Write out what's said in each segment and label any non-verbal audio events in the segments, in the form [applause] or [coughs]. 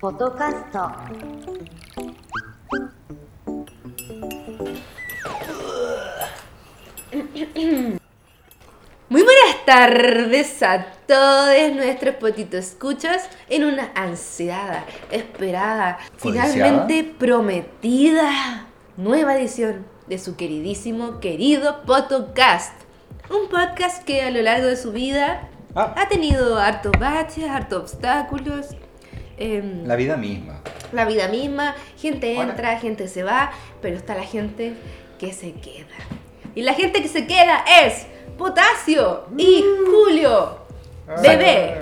フォトカスト Muy buenas tardes a todos nuestros potitos escuchas en una ansiada, esperada, ¿Codiciada? finalmente prometida nueva edición de su queridísimo, querido podcast. Un podcast que a lo largo de su vida Ah. ha tenido hartos baches, hartos obstáculos. em, La vida misma. la vida misma, gente Hola. entra, gente se va, pero está la gente que se queda. Y la gente que se queda es Potasio y Julio Bebé.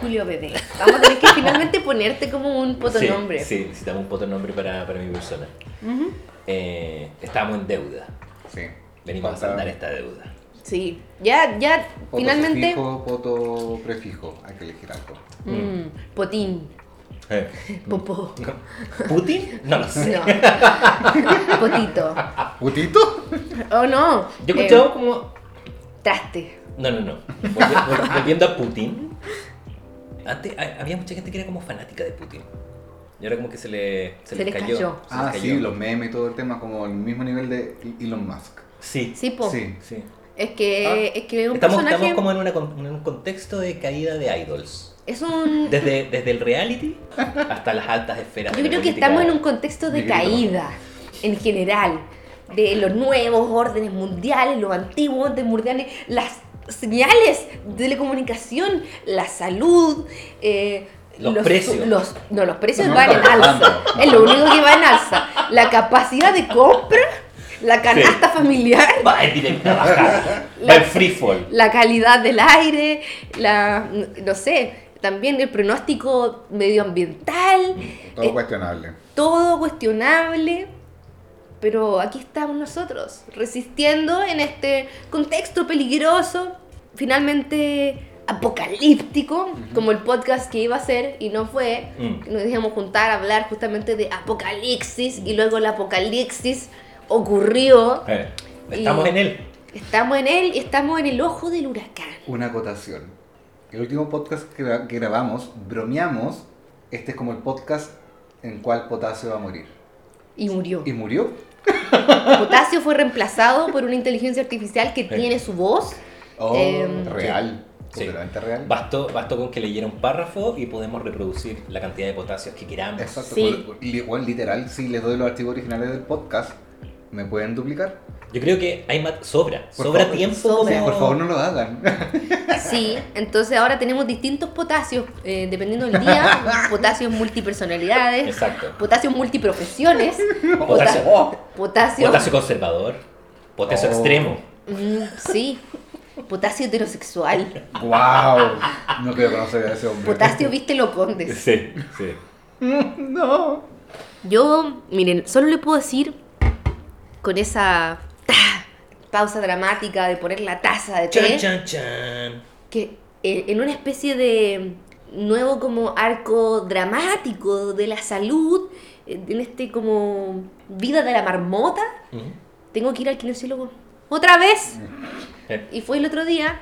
Julio Bebé. Vamos a tener que finalmente ponerte como un potonombre. Sí, sí, necesitamos un potonombre para, para mi persona. Eh, estamos en deuda. Sí. Venimos a saldar esta deuda. Sí, ya, ya, poto finalmente. sufijo, poto prefijo. Hay que elegir algo. mm, potín, Eh, popó. ¿Putin? No lo sé. No. Potito. ¿Putito? Oh no. Yo he Eh, escuchado como. traste. No, no, no. Volvi- vol- Volviendo a Putin. Antes ha- había mucha gente que era como fanática de Putin. Y ahora como que se le, Se se le les cayó. cayó. se Ah, les sí, cayó. los memes y todo el tema, como el mismo nivel de Elon Musk. Sí. Sí, po. Sí. sí. Es que, Ah. es que es un Estamos, personaje. estamos como en, una con- en un contexto de caída de idols. Es un. Desde, desde el reality hasta las altas esferas. Yo creo que estamos en un contexto de caída en general, de los nuevos órdenes mundiales, los antiguos órdenes mundiales, las señales de telecomunicación, la salud, eh, Los precios. los- no, los precios No, van en alza. Es lo único que va en alza. La capacidad de compra, la canasta familiar, Va en directa baja. La- Va en free fall. la calidad del aire, la, no sé, también el pronóstico medioambiental. Todo eh, cuestionable. todo cuestionable, pero aquí estamos nosotros, resistiendo en este contexto peligroso, finalmente apocalíptico, como el podcast que iba a ser y no fue. Mm. Nos íbamos a juntar a hablar justamente de apocalipsis y luego el apocalipsis ocurrió. Eh, Estamos en él. Estamos en él y estamos en el ojo del huracán. Una acotación. El último podcast que, gra- que grabamos, bromeamos, este es como el podcast en cual Potasio va a morir. Y murió. ¿Y murió? [laughs] Potasio fue reemplazado por una inteligencia artificial que tiene su voz. Oh, Em, real. Sí. Completamente real. Bastó, bastó con que leyera un párrafo y podemos reproducir la cantidad de potasios que queramos. Exacto. Sí. bueno, literal, si les doy los archivos originales del podcast, ¿me pueden duplicar? Yo creo que hay más, sobra, Por sobra favor. tiempo. Sobra. como- Por favor, no lo hagan. [laughs] Sí, entonces ahora tenemos distintos potasios, eh, dependiendo del día, [laughs] potasios multipersonalidades, Exacto. potasios multiprofesiones, Potasio, pota- [laughs] potasio, potasio conservador, potasio Oh. extremo. Mm, sí, potasio heterosexual, ¡Wow! No quiero conocer a ese hombre. potasio viste lo condes. Sí, sí. No. Yo, miren, solo le puedo decir con esa pausa dramática de poner la taza de té. Chan, chan, chan. que eh, en una especie de nuevo como arco dramático de la salud, eh, en este como vida de la marmota, Ujú. tengo que ir al kinesiólogo otra vez. Eh, Y fue el otro día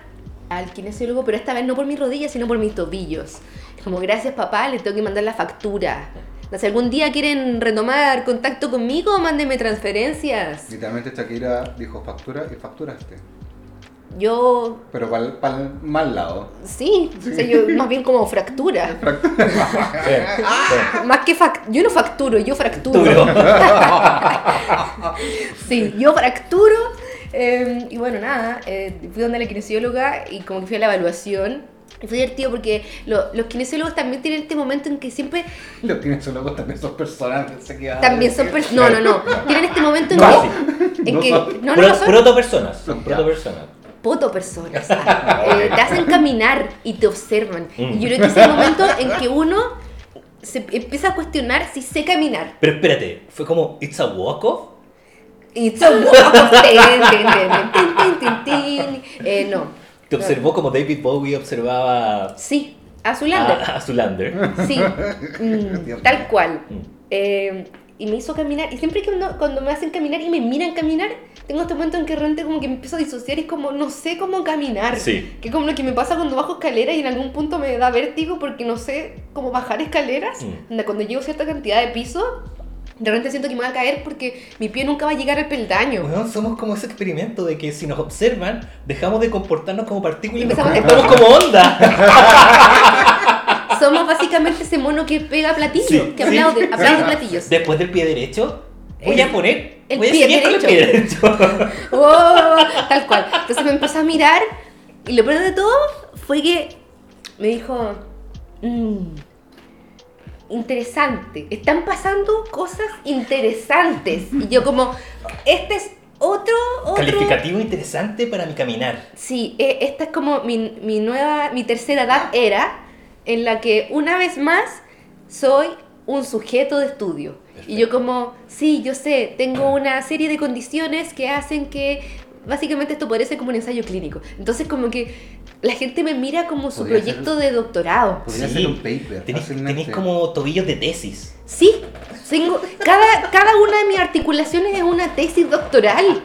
al kinesiólogo, pero esta vez no por mis rodillas, sino por mis tobillos. Como gracias papá, les tengo que mandar la factura. Si algún día quieren retomar contacto conmigo, mándenme transferencias. Literalmente Shakira dijo factura y facturaste. Yo, Pero para el mal lado. sí, o sea, yo más bien como fractura. [laughs] eh, eh. Más que fac yo no facturo, yo fracturo. [laughs] Sí, yo fracturo. eh, y bueno, nada, eh, fui donde la kinesióloga y como que fui a la evaluación. Y fue divertido porque lo- los kinesiólogos también tienen este momento en que siempre [laughs] Los kinesiólogos también son personas. pensé que también son personas. No, no, [laughs] no. Tienen este momento en No, que. En No que son. no, no, Pro- no son Protopersonas. Son Ya. protopersonas. poto personas. [laughs] ah, eh, te hacen caminar y te observan. Mm. Y yo creo que ese es el momento en que uno se empieza a cuestionar si sé caminar. Pero espérate, fue como It's a walk-off. It's a walk. Tin, tin, tin, tin, tin, tin, tin. Eh, no. Te observó como David Bowie observaba Sí, a Zulander. a, a Zulander. Sí, [laughs] mm, tal cual. Mm. Eh, y me hizo caminar. Y siempre que uno- cuando me hacen caminar y me miran caminar, tengo este momento en que realmente como que me empiezo a disociar y es como, no sé cómo caminar. Sí. Que como lo que me pasa cuando bajo escaleras y en algún punto me da vértigo porque no sé cómo bajar escaleras. Mm. Cuando llego a cierta cantidad de piso, de repente siento que me va a caer porque mi pie nunca va a llegar al peldaño. Weón, somos como ese experimento de que si nos observan, dejamos de comportarnos como partículas y nos a- comportamos como onda. [laughs] Somos básicamente ese mono que pega platillos, Sí, que sí, aplaude, sí. aplaude platillos. Después del pie derecho, voy a poner. el voy a pie seguir con el derecho. pie derecho. [laughs] ¡Oh! Tal cual. Entonces me empezó a mirar y lo peor de todo fue que me dijo, "Mm, interesante, están pasando cosas interesantes. Y yo como, este es otro, otro... Calificativo interesante para mi caminar. Sí, eh, esta es como mi, mi nueva, mi tercera edad era en la que una vez más soy un sujeto de estudio. Y yo como, sí, yo sé, tengo una serie de condiciones que hacen que básicamente esto podría ser como un ensayo clínico. Entonces como que la gente me mira como su proyecto de doctorado. Podría Sí. ser un paper, Tenéis fácilmente. tenéis como tobillos de tesis. Sí, tengo, cada, cada una de mis articulaciones es una tesis doctoral.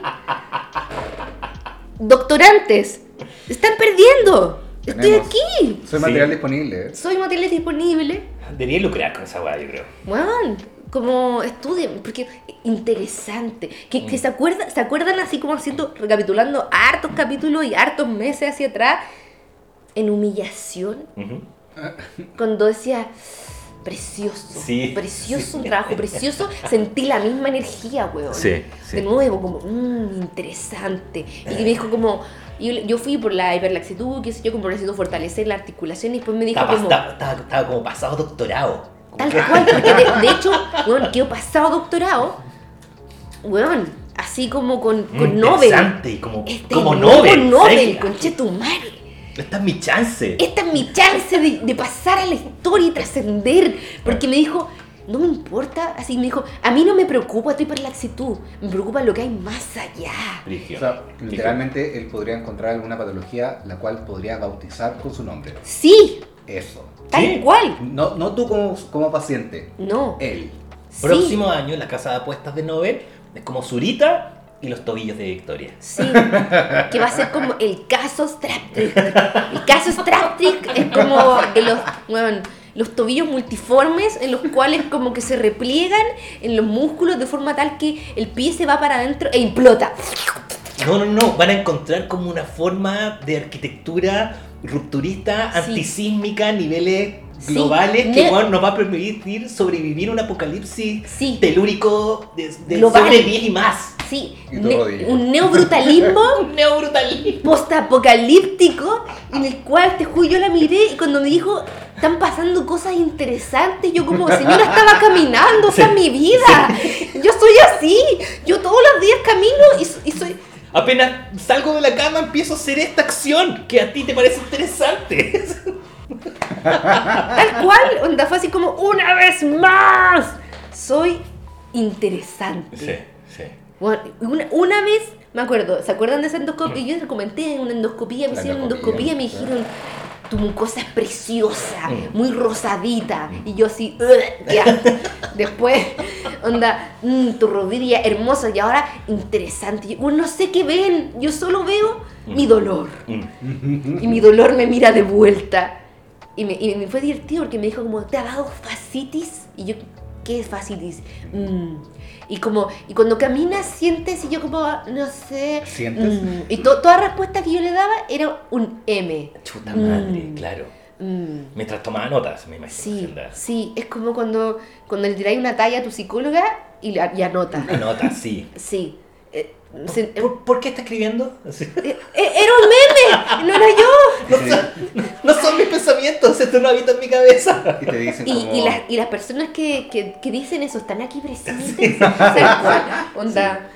Doctorantes, están perdiendo. Estoy Tenemos. aquí. Soy Sí. material disponible. ¿eh? Soy material disponible. Debería lucrar con esa weá, yo creo. Bueno, como estudien, porque interesante. Que, que Mm. se, acuerdan, se acuerdan así como haciendo, recapitulando hartos capítulos y hartos meses hacia atrás, en humillación, cuando decía, precioso, Sí, precioso, sí. un trabajo precioso, sentí la misma energía, weón. Sí. De nuevo, como, mmm, interesante. Y me dijo como, yo, yo fui por la hiperlaxitud, qué sé yo, como necesito fortalecer la articulación y después me dijo Estaba, como... estaba- estaba- estaba como pasado doctorado. Como Tal cual, porque de, de hecho, weón, quedó pasado doctorado, weón, así como con, con Mm, Nobel. Interesante, como, Este como Nobel. Nobel, seca. conchetumare. Esta es mi chance. Esta es mi chance de, de pasar a la historia y trascender. Porque me dijo, no me importa, así me dijo, a mí no me preocupa tu hiperlaxitud, me preocupa lo que hay más allá. Brigio. O sea, literalmente él podría encontrar alguna patología la cual podría bautizar con su nombre. Sí, Eso. tal Sí. cual. No, no tú como, como paciente, No. él. Sí. Próximo año, la casa de apuestas de Nobel es como Zurita y los tobillos de Victoria. Sí, que va a ser como el caso Straptrick. El caso Straptrick es como los, bueno, los tobillos multiformes en los cuales como que se repliegan en los músculos de forma tal que el pie se va para adentro e implota. No, no, no. Van a encontrar como una forma de arquitectura rupturista, Sí. antisísmica, a niveles Sí. globales que weón, nos va a permitir sobrevivir un apocalipsis Sí. telúrico de, de sobre 10 y más. Sí, Y tu ne- rodilla. un neobrutalismo [laughs] Un neobrutalismo. postapocalíptico en el cual te juro yo la miré y cuando me dijo están pasando cosas interesantes yo como señora estaba caminando esa es mi vida yo soy así yo todos los días camino y, y soy Apenas salgo de la cama empiezo a hacer esta acción que a ti te parece interesante. [laughs] tal cual onda fue así como una vez más soy interesante. Bueno, una, una vez, me acuerdo, ¿se acuerdan de esa endoscopia? Yo les comenté una endoscopía, me hicieron endoscopía, endoscopía, me dijeron, tu mucosa es preciosa, Mm. muy rosadita. Y yo así, ya. [laughs] Después, onda, "Mm, tu rodilla hermosa y ahora interesante. Yo, "Bueno, no sé qué ven, yo solo veo mi dolor. Mm. Y mi dolor me mira de vuelta. Y me, y me fue divertido porque me dijo como, ¿te ha dado fascitis? Y yo, ¿qué es fascitis? Mm. Y como, y cuando caminas sientes y yo como, no sé. ¿Sientes? mm. Y to- toda respuesta que yo le daba era un M. Chuta madre, Mm. claro. Mm. Mientras tomaba notas, me imagino. Sí, sí, es como cuando, cuando le tiráis una talla a tu psicóloga y, y anota. Una nota, sí. Sí. Eh, se- eh, ¿Por, por qué está escribiendo? Así. eh, era un meme, no era yo. No, son, no son mis pensamientos, esto no habita en mi cabeza. Y te dicen Y, como... y las, y las personas que, que, que dicen eso están aquí presentes. [laughs] O sea, onda,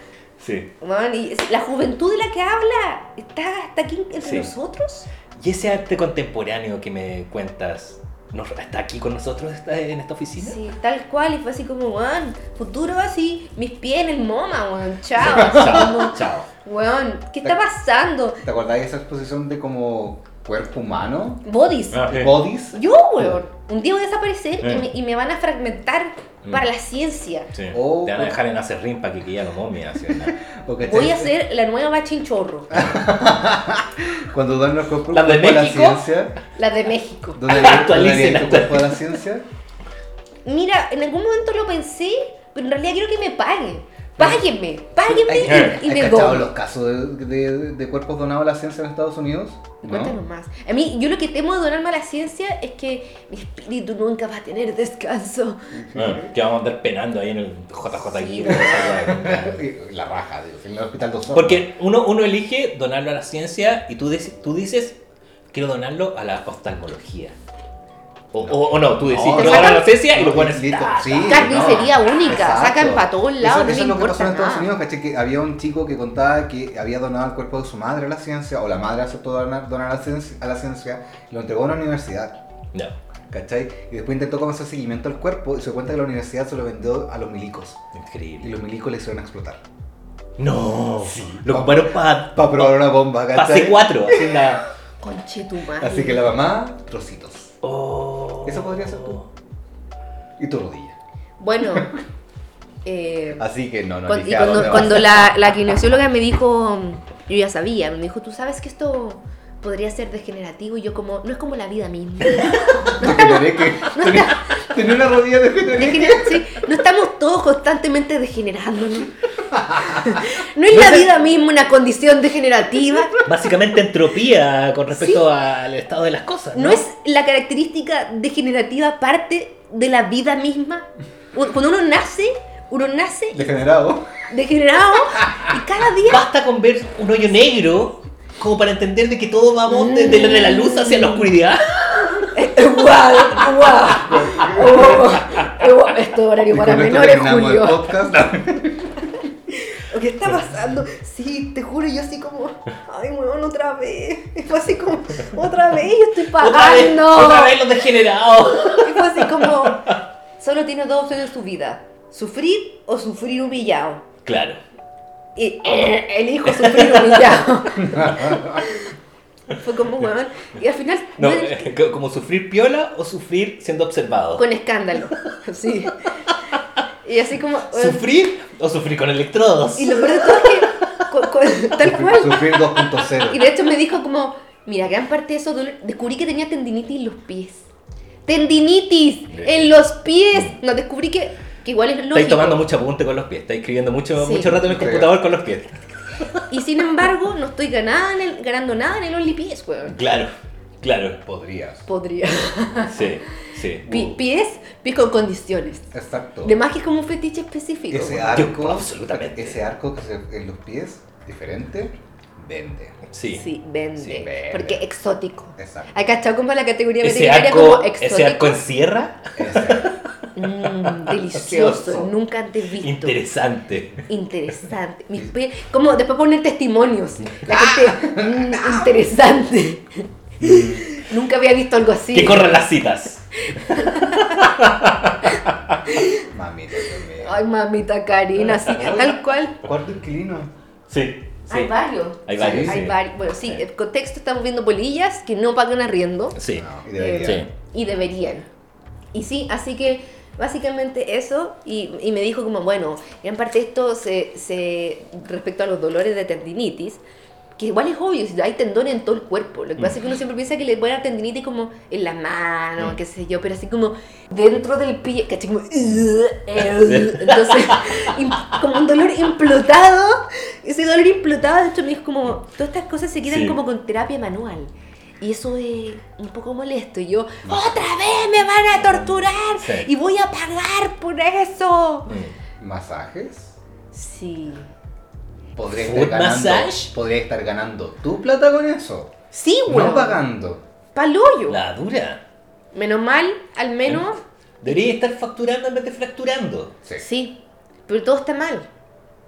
Sí. man, y la juventud de la que habla está, está aquí entre Sí. nosotros. ¿Y ese arte contemporáneo que me cuentas está aquí con nosotros está en esta oficina? Sí, tal cual. Y fue así como, man, futuro así, mis pies en el MoMA, man, [laughs] chao. Chao, chao. Weón, ¿qué está pasando? ¿Te acordás de esa exposición de como cuerpo humano? Bodies. Ah, sí. Bodies. Yo, weón. Un día voy a desaparecer y, me, y me van a fragmentar Mm. para la ciencia. Sí. Oh, Te van a oh. dejar en hacer rim para que ya no momia. [laughs] Voy a ser la nueva machinchorro, [laughs] Cuando dan los cuerpos ¿Las de la ciencia, la de México. ¿dónde tu cuerpo a la ciencia? Mira, en algún momento lo pensé, pero en realidad quiero que me paguen. Páguenme, páguenme y, y ¿Has me doy. los casos de, de- de cuerpos donados a la ciencia en Estados Unidos? ¿No? Cuéntanos más. A mí, yo lo que temo de donarme a la ciencia es que mi espíritu nunca va a tener descanso. Ah, que vamos a andar penando ahí en el JJ Sí, aquí. bueno. [laughs] La raja, Dios, en el hospital dos horas. Porque uno, uno elige donarlo a la ciencia y tú, dices- tú dices, quiero donarlo a la oftalmología. O, o- o no, tú decís, No, quiero no, la ciencia y No, lo pones. listo, ta, sí. Carnicería no, única, exacto. sacan pa' todos lados, Eso, no eso es lo que pasó en Estados. Unidos, caché que había un chico que contaba que había donado el cuerpo de su madre a la ciencia, o la madre aceptó donar, donar a, la ciencia, a la ciencia, y lo entregó a una universidad, No. ¿cachai? Y después intentó comenzar seguimiento al cuerpo y se cuenta que la universidad se lo vendió a los milicos. Y Increíble. los milicos le hicieron explotar. No. Lo ocuparon para Para probar una bomba, ¿cachai? C4. Así [laughs] una... Conche tu madre. Así que la mamá, trocitos. Oh. Eso podría ser tú. Y tu rodilla. Bueno, [laughs] eh, Así que no, no. cuan- dije y a cuando, dónde cuando vas. la, la kinesióloga me dijo, yo ya sabía, me dijo, tú sabes que esto podría ser degenerativo y yo como, no es como la vida misma. [laughs] Degeneré que [laughs] No está- tenía una rodilla degeneré. Degener- sí, no estamos todos constantemente degenerándonos. [laughs] No es la vida misma una condición degenerativa. Básicamente entropía con respecto al estado de las cosas. ¿no? ¿No es la característica degenerativa parte de la vida misma? Cuando uno nace, uno nace Degenerado. degenerado y cada día Basta con ver un hoyo negro como para entender de que todos vamos desde la- de la luz hacia la oscuridad. ¡Guau! ¡Guau! Oh, oh, Esto es horario para menores, el Julio. podcast. ¿Qué [laughs] está pasando? Sí, te juro, yo así como, ay, weón, otra vez. Y [laughs] fue así como, otra vez, yo estoy Otra vez, pagando. otra vez los degenerados. Y fue así como, solo tienes dos opciones en tu vida: sufrir o sufrir humillado. Claro. Y elijo sufrir [laughs] humillado. [laughs] Fue como, weón. Y al final, No, eh, co- como sufrir piola o sufrir siendo observado. con escándalo. [laughs] Sí. Y así como. weón, ¿Sufrir o sufrir con electrodos? Y lo peor de todo es que, tal cual. Sufrir 2.0. Y de hecho me dijo como, mira, gran parte de dolores, descubrí que tenía tendinitis en los pies. Tendinitis en los pies. No, descubrí que, que igual es lógico. Estáis tomando mucho apunte con los pies, estáis escribiendo mucho, Sí. mucho rato en el Creo. computador con los pies. Y sin embargo, no estoy ganando, en el, ganando nada en el OnlyPies, weón. Claro, claro. Podrías. Podría. Sí, sí. Pi- pies, pies con condiciones. Exacto. De más que es como un fetiche específico. Ese weón. arco, absolutamente. ese arco que se, en los pies, diferente, vende. Sí. Sí, vende. Sí, vende. Porque exótico. Exacto. ¿Hay cachado como la categoría Ese veterinaria arco, como exótico? ese arco encierra. [laughs] Mm, delicioso, nunca antes visto. interesante. Interesante. Mis como después poner testimonios. La gente, mm, interesante. Nunca había visto algo así. Que corran las citas. [laughs] Mamita. Ay, mamita Karina, sí, tal cual. Cuarto inquilino. Sí. Sí. Hay varios. Hay varios. Hay varios. Bueno, sí, el contexto estamos viendo polillas que no pagan arriendo Sí. No, y debería. Sí. y deberían. Y sí, así que básicamente eso. Y, y me dijo como, bueno, gran parte de esto se, se respecto a los dolores de tendinitis. Que igual es obvio, si hay tendones en todo el cuerpo. Lo que pasa es que uno siempre piensa que le puede dar tendinitis como en la mano, Mm. qué sé yo, pero así como dentro del pie, ¿cachai? Como, [laughs] entonces, [laughs] como un dolor implotado. Ese dolor implotado, de hecho, me dijo como, todas estas cosas se quedan Sí. como con terapia manual. Y eso es un poco molesto. Y yo, otra vez me van a torturar Sí. y voy a pagar por eso. Mm. ¿Masajes? Sí. Podría estar ganando. massage. Podría estar ganando tu plata con eso. Sí, weón. No pagando. Paloyo. La dura. Menos mal, al menos, Debería estar facturando en vez de fracturando. Sí. sí. Pero todo está mal.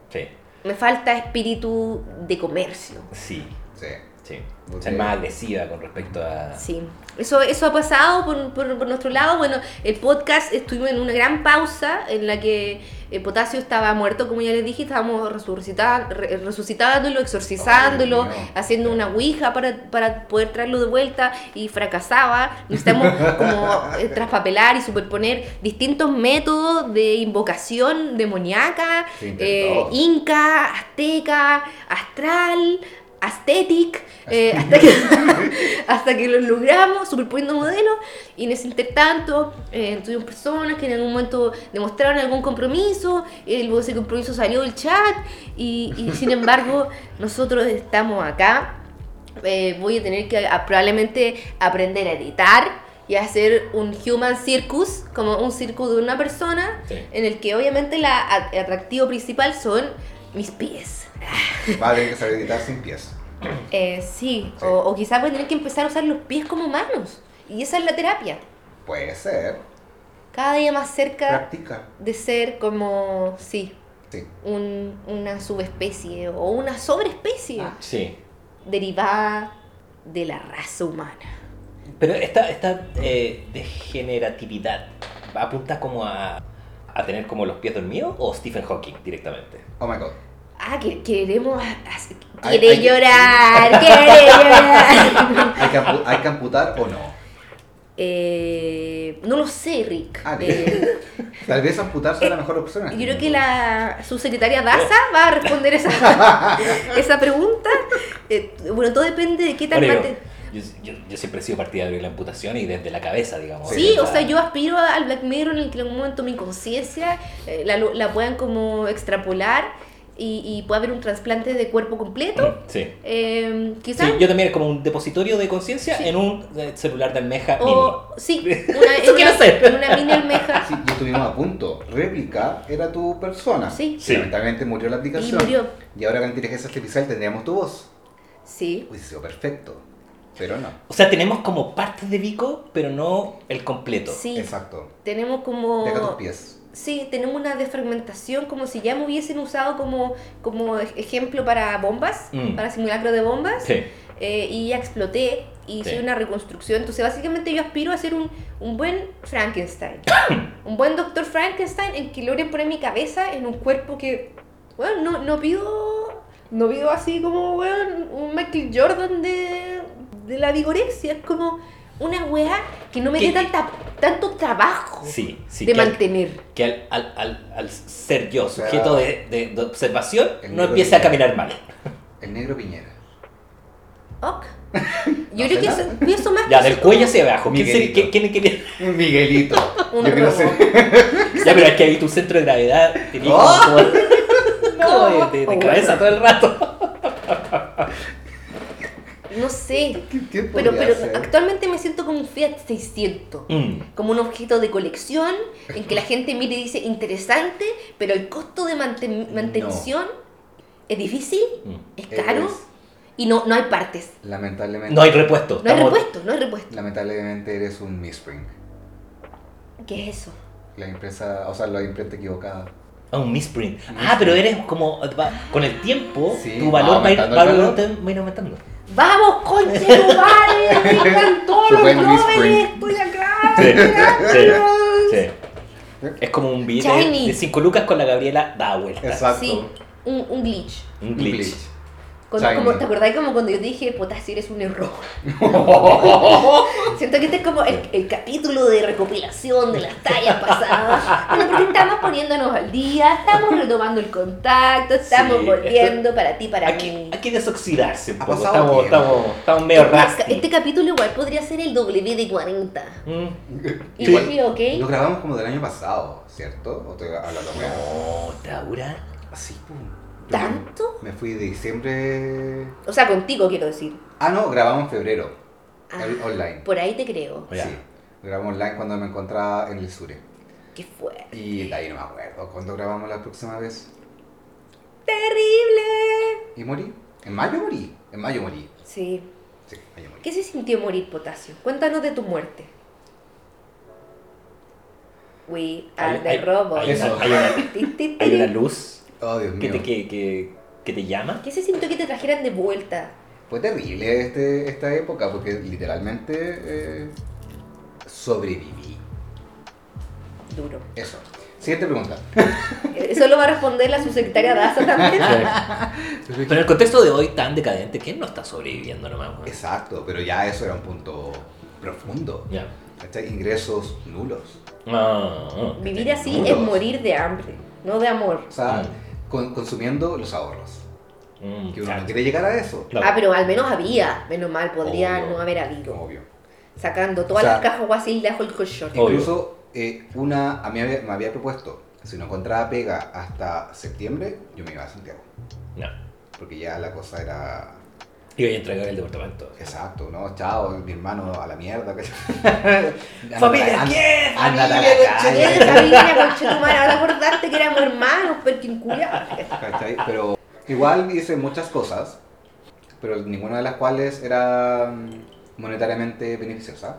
Sí. Me falta espíritu de comercio. Sí. Sí. Sí. Ok. Ser más agresiva con respecto a. Sí, eso, eso ha pasado por, por- por nuestro lado. Bueno, el podcast estuvimos en una gran pausa en la que eh, Potasio estaba muerto, como ya les dije, estábamos resucitándolo, exorcizándolo, mío. haciendo una ouija para, para poder traerlo de vuelta y fracasaba. Necesitamos como eh, traspapelar y superponer distintos métodos de invocación demoníaca, eh, inca, azteca, astral, aesthetic, eh, hasta, que, [laughs] hasta que lo logramos, superponiendo modelos, y en ese intertanto eh, tuvimos personas que en algún momento demostraron algún compromiso, y luego ese compromiso salió del chat, y, y [laughs] sin embargo nosotros estamos acá, Eh, voy a tener que a- probablemente aprender a editar y hacer un human circus, como un circo de una persona, Sí. en el que obviamente la atractivo principal son mis pies. Va a tener que saber editar sin pies. Eh, sí, Sí. O, o quizás voy a tener que empezar a usar los pies como manos. Y esa es la terapia. Puede ser. Cada día más cerca Practica. de ser como, sí, Sí. un- una subespecie o una sobreespecie Ah. Sí. derivada de la raza humana. Pero esta, esta eh, degeneratividad apunta como a, a tener como los pies dormidos o Stephen Hawking directamente. Oh my god. Ah, que queremos... Hay- Quiere hay- llorar, quiere [laughs] llorar. ¿Hay que, ampu- hay que amputar o no? Eh, no lo sé, Rick. Ah, Eh, [laughs] Tal vez amputar sea la mejor opción. Yo creo que la subsecretaria Daza va a responder esa, [laughs] esa pregunta. Eh, bueno, todo depende de qué tan Bueno, yo, siempre he sido partidario de la amputación y desde la cabeza, digamos. Sí, o sea, la- yo aspiro al Black Mirror en el que en algún momento mi conciencia eh, la, la puedan como extrapolar y, y pueda haber un trasplante de cuerpo completo. Sí. Eh, quizás. Sí, yo también como un depositorio de conciencia Sí. en un eh, celular de almeja o, sí, [laughs] una, Eso en quiero una- hacer. en una mini almeja. Sí, y estuvimos a punto. Réplica era tu persona. Sí. Sí. Lamentablemente murió la aplicación. Y murió. Y ahora con inteligencia artificial tendríamos tu voz. Sí. Hubiese sido perfecto. Pero no. O sea, tenemos como partes de Vico, pero no el completo. Sí. Exacto. Tenemos como. Deja tus pies. Sí, tenemos una defragmentación como si ya me hubiesen usado como, como ej- ejemplo para bombas, Mm. para simulacro de bombas, Sí. eh, y ya exploté y Sí. hice una reconstrucción. Entonces, básicamente yo aspiro a ser un, un buen Frankenstein. [coughs] un buen doctor Frankenstein en que logren poner mi cabeza en un cuerpo que, bueno, no, no pido, no pido así como, bueno, un Michael Jordan de, de la vigorexia. Es como una wea que no me dé tanta, tanto trabajo Sí, sí. de que al- mantener. que al, al, al, al ser yo sea, sujeto de, de- de observación el no empiece a Piñera. caminar mal. El negro Piñera. Ok. [laughs] Yo No creo que eso, pienso más Ya, que del cuello hacia abajo. ¿Quién, Miguelito. quién- quién quería? Un Miguelito. [laughs] Un Yo robot. ser. Ya, pero es que ahí tu centro de gravedad ¡Oh! como, como de, de- de Oh, cabeza todo el rato. [laughs] No sé. ¿Qué, qué Pero, pero ser? actualmente me siento como un Fiat 600. Mm. Como un objeto de colección en que la gente mire y dice interesante, pero el costo de manten- mantención es difícil, Mm. es caro Eres- y no, no hay partes. Lamentablemente. No hay repuesto. No hay repuesto, no hay repuesto. Lamentablemente eres un misprint. ¿Qué es eso? La impresa, o sea, la imprenta equivocada. Ah, un misprint. Ah, pero eres como. va- con el tiempo, Sí, tu valor va ir, va valor. va a ir aumentando. ¡Vamos, conche tu madre! ¡Me encantó Su los misprint. ¡Estoy acá! Sí, mirándolos! sí. Es como un billete Shiny. de 5 lucas con la Gabriela da vuelta. Exacto. Sí, un, un glitch. Un Un glitch. Cuando- como, ¿Te acordás como cuando yo dije, potasio eres un error? [laughs] Siento que este es como el, el capítulo de recopilación de las tallas pasadas. Bueno, porque estamos poniéndonos al día, estamos retomando el contacto, estamos Sí, volviendo para ti, para Hay que, mí. hay que desoxidarse un Ha poco. pasado Estamos, estamos, estamos medio Este, rasty. este capítulo igual podría ser el WD-40. Mm. ¿Y Igual, dije, ok? Lo grabamos como del año pasado, ¿cierto? ¿O estoy hablando? No, Taura. Así, pum. ¿Tanto? Me fui de diciembre. O sea, contigo quiero decir. Ah, no, grabamos en febrero. Ah, online. Por ahí te creo. Ya. Sí. Grabamos online cuando me encontraba en el Sure. Qué fuerte. Y de ahí no me acuerdo. ¿Cuándo grabamos la próxima vez? ¡Terrible! ¿Y morí? ¿En mayo morí? En mayo morí. Sí. Sí, mayo morí. ¿Qué se sintió morir, Potasio? Cuéntanos de tu muerte. We are Hay- the hay- robots. hay hay una- [laughs] Hay una luz Oh, Dios que mío. te, que, que, que te llama. ¿Qué se sintió que te trajeran de vuelta fue terrible este, esta época porque literalmente eh, sobreviví. Duro. Eso. Siguiente pregunta. Eso lo va a responder la subsecretaria Daza también. [laughs] Pero en el contexto de hoy tan decadente, ¿quién no está sobreviviendo nomás? Exacto, pero ya eso era un punto profundo. Ya. ¿Cachai? Ingresos nulos. Ah, ah. Vivir así Nulos. es morir de hambre, no de amor. O sea, Mm. Con- consumiendo los ahorros. Mm, Que uno claro. no quiere llegar a eso. Claro. Ah, pero al menos había, menos mal, podría Obvio. no haber habido. Obvio. Sacando todas O sea, las cajas guasil de el colchón. Incluso eh, una, a mí había- me había propuesto, si no encontraba pega hasta septiembre, yo me iba a Santiago. No. Porque ya la cosa era Y voy a entregar el departamento. Exacto, ¿no? Chao, mi hermano a la mierda. ¿cachai? [laughs] Familia, Familia, la concha- Bien, calle. familia, [laughs] conchetumare, ahora acordaste que éramos hermanos, perkin. ¿cachai? Pero igual hice muchas cosas, pero ninguna de las cuales era mm, monetariamente beneficiosa.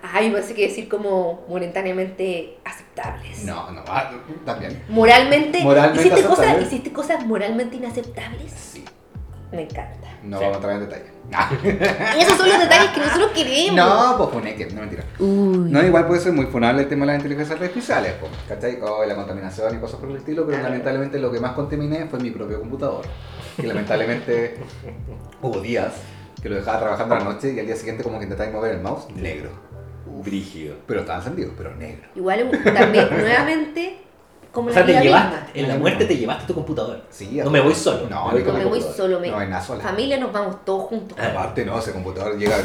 Ay, pensé que decir como momentáneamente aceptables. No, no, ah, también. Moralmente, Moralmente ¿hiciste, cosas. ¿Hiciste cosas moralmente inaceptables? Sí, Me encanta. No Sí. vamos a entrar en detalle. [laughs] Y esos son los detalles que nosotros queremos. No, pues funeque, no mentira. Uy. No, igual puede ser muy funable el tema de las inteligencias artificiales, pues, ¿cachai? Oh, la contaminación y cosas por el estilo, pero lamentablemente lo que más contaminé fue mi propio computador. Que lamentablemente [laughs] hubo días que lo dejaba trabajando a la noche y al día siguiente como que intentaba mover el mouse, negro. Brígido. Pero estaba encendido, pero negro. Igual también, [laughs] nuevamente, como O sea, la te vida llevaste, misma. en la muerte te llevaste tu computador. Sí, No me voy solo. No, No me voy solo, me... No hay nada sola. familia nos vamos todos juntos. Aparte, no, ese computador llega,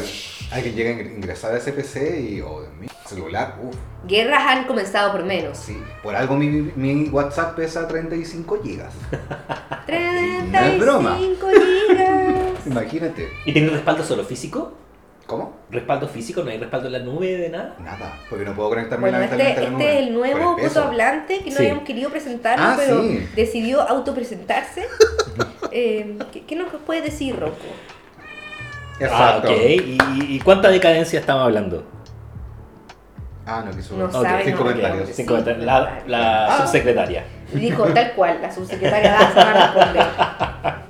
alguien llega a ingresar a ese PC y, oh, Dios mío, celular, uff, Guerras han comenzado por menos. sí. Por algo mi, mi WhatsApp pesa 35 gigas. [laughs] 35 broma. gigas. [laughs] Imagínate. ¿Y tienes respaldo solo físico? ¿Cómo? ¿Respaldo físico? ¿No hay respaldo en la nube de nada? Nada, porque no puedo conectarme Bueno, este, a la este nube, es el nuevo voto hablante que no Sí. habíamos querido presentarlo, Ah, pero sí. decidió autopresentarse. [laughs] eh, ¿qué, ¿Qué nos puede decir, Rocco? Exacto. Ah, ok. ¿Y, y cuánta decadencia estamos hablando? Ah, no quiso. No Ok, sabe, sin no comentarios. Sin Sí, comentarios. La, la Ah. subsecretaria. Dijo tal cual, la subsecretaria va a responder. [laughs]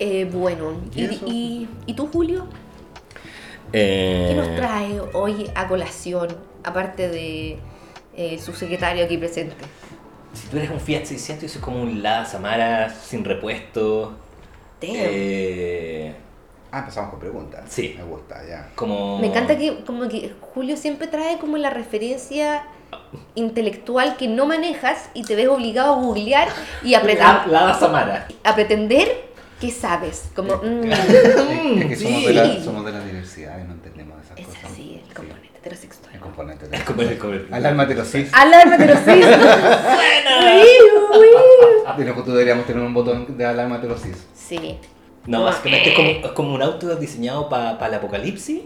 Eh, bueno, ¿y, ¿Y eso? y, y tú, Julio? Eh, ¿Qué nos trae hoy a colación, aparte de eh, su secretario aquí presente? Si tú eres un Fiat 600, yo soy como un Lada Samara sin repuesto. Damn. Eh, Ah, empezamos con preguntas. Sí. Me gusta, ya. como... Me encanta que como que Julio siempre trae como la referencia intelectual que no manejas y te ves obligado a googlear y a, pretar- Lada Samara. a pretender que sabes. Como, mm, Es, [laughs] es que somos, sí. de la, somos de la diversidad y no entendemos esas es cosas. así, el componente heterosexual. El componente de Es [laughs] como el- como el- Alarma heterosis. Alarma heterosis. Uy, uy. De lo que tú deberíamos tener un botón de alarma heterosis. Sí. No, básicamente es como, es como un auto diseñado para el apocalipsis,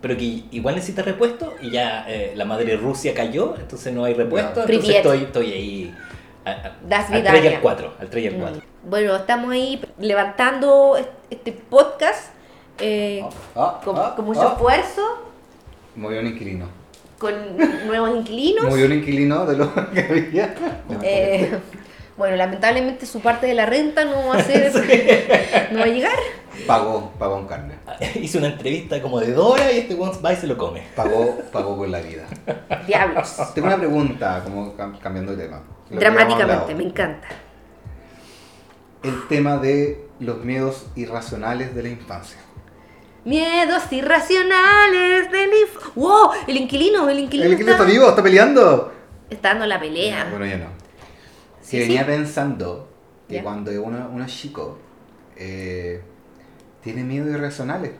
pero que igual necesita repuesto y ya eh, la madre Rusia cayó, entonces no hay repuesto, Ya. entonces estoy, estoy ahí a- a- al Vidania. 3 y al 4, al 3 y al 4. Mm. Bueno, estamos ahí levantando est- este podcast eh, Ah, con, ah, con mucho ah. esfuerzo, Murió un inquilino. Con nuevos inquilinos. Murió un inquilino de lo que había. Eh, bueno, lamentablemente su parte de la renta no va a ser, [laughs] no va a llegar. Pagó, pagó un carne. [laughs] Hice una entrevista como de dos horas y este va y se lo come. Pagó, pagó por la vida. Diablos. Tengo una pregunta, como cam- cambiando de tema. Lo Dramáticamente, me encanta. El tema de los miedos irracionales de la infancia. Miedos irracionales del inf... ¡Wow! El inquilino, el inquilino, ¿El inquilino está vivo? ¿Está peleando? está dando la pelea. Bueno, ya no. Sí, venía sí. pensando que Ya. cuando uno, uno es chico, eh, tiene miedos irracionales.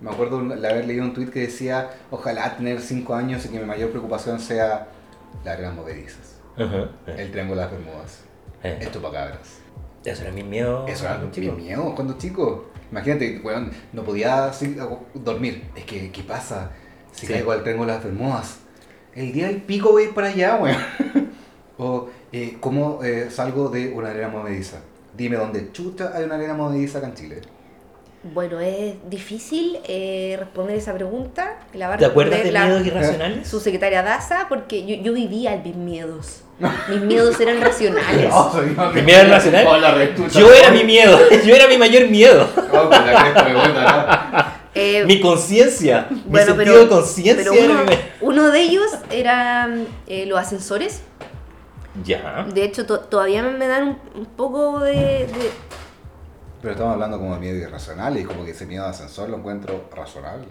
Me acuerdo de haber leído un tweet que decía, ojalá tener 5 años y que mi mayor preocupación sea las arenas movedizas, Ajá. el triángulo de las Bermudas, Eh, el chupacabras. Eso era mi miedo. Eso era mi miedo cuando chico. Imagínate, weón, no podía así, dormir. Es que, ¿qué pasa? Si Sí. caigo al de las Bermudas. El día del pico voy para allá, weón. [laughs] o, eh, ¿cómo eh, salgo de una arena movediza? Dime dónde chucha hay una arena movediza acá en Chile. Bueno, es difícil eh, responder esa pregunta. La va a ¿Te acuerdas de la- miedos irracionales? Su secretaria Daza, porque yo, yo vivía en mis miedos. Mis miedos eran [laughs] racionales. No, soy una- ¿Mi miedo era racional? Oh, la retucha. Yo era mi miedo, [laughs] yo era mi mayor miedo. Oh, la Eh, Mi conciencia, mi bueno, sentido pero- de conciencia uno, uno de ellos era eh, los ascensores. Ya. De hecho, to- todavía me dan un, un poco de, de- Pero estamos hablando como de miedo irracional y como que ese miedo de ascensor lo encuentro razonable.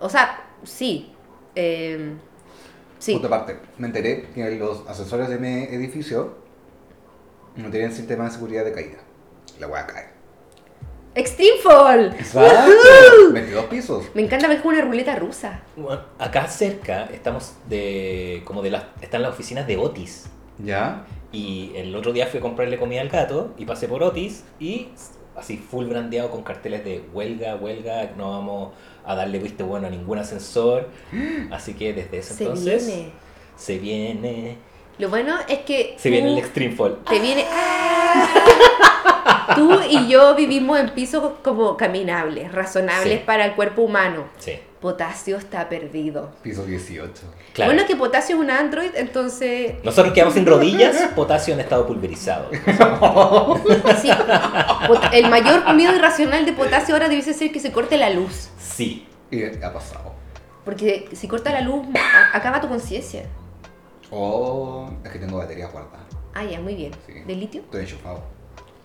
O sea, sí. eh, sí. Otra parte, me enteré que los ascensores de mi edificio no tienen sistema de seguridad de caída. La voy a caer. Extreme Fall. Exacto. ¡Woohoo! 22 pisos. Me encanta ver como una ruleta rusa. Bueno, acá cerca estamos de como de las están las oficinas de Otis ¿Ya? y el otro día fui a comprarle comida al gato y pasé por Otis y así full brandeado con carteles de huelga, huelga, no vamos a darle visto bueno a ningún ascensor. [gasps] Así que desde ese Se entonces viene. se viene Lo bueno es que se viene el Extreme Fall. te viene. [laughs] Tú y yo vivimos en pisos como caminables, razonables Sí. para el cuerpo humano. Sí, Potasio está perdido. Piso 18. claro. Bueno, que Potasio es un Android, entonces. Nosotros quedamos sin rodillas, potasio en estado pulverizado. [laughs] Sí, el mayor miedo irracional de Potasio ahora debe ser que se corte la luz. Sí. Y ha pasado. Porque si corta la luz, acaba tu conciencia. Oh, es que tengo batería guardada. Ah, ya, muy bien. Sí. ¿De litio? Estoy enchufado.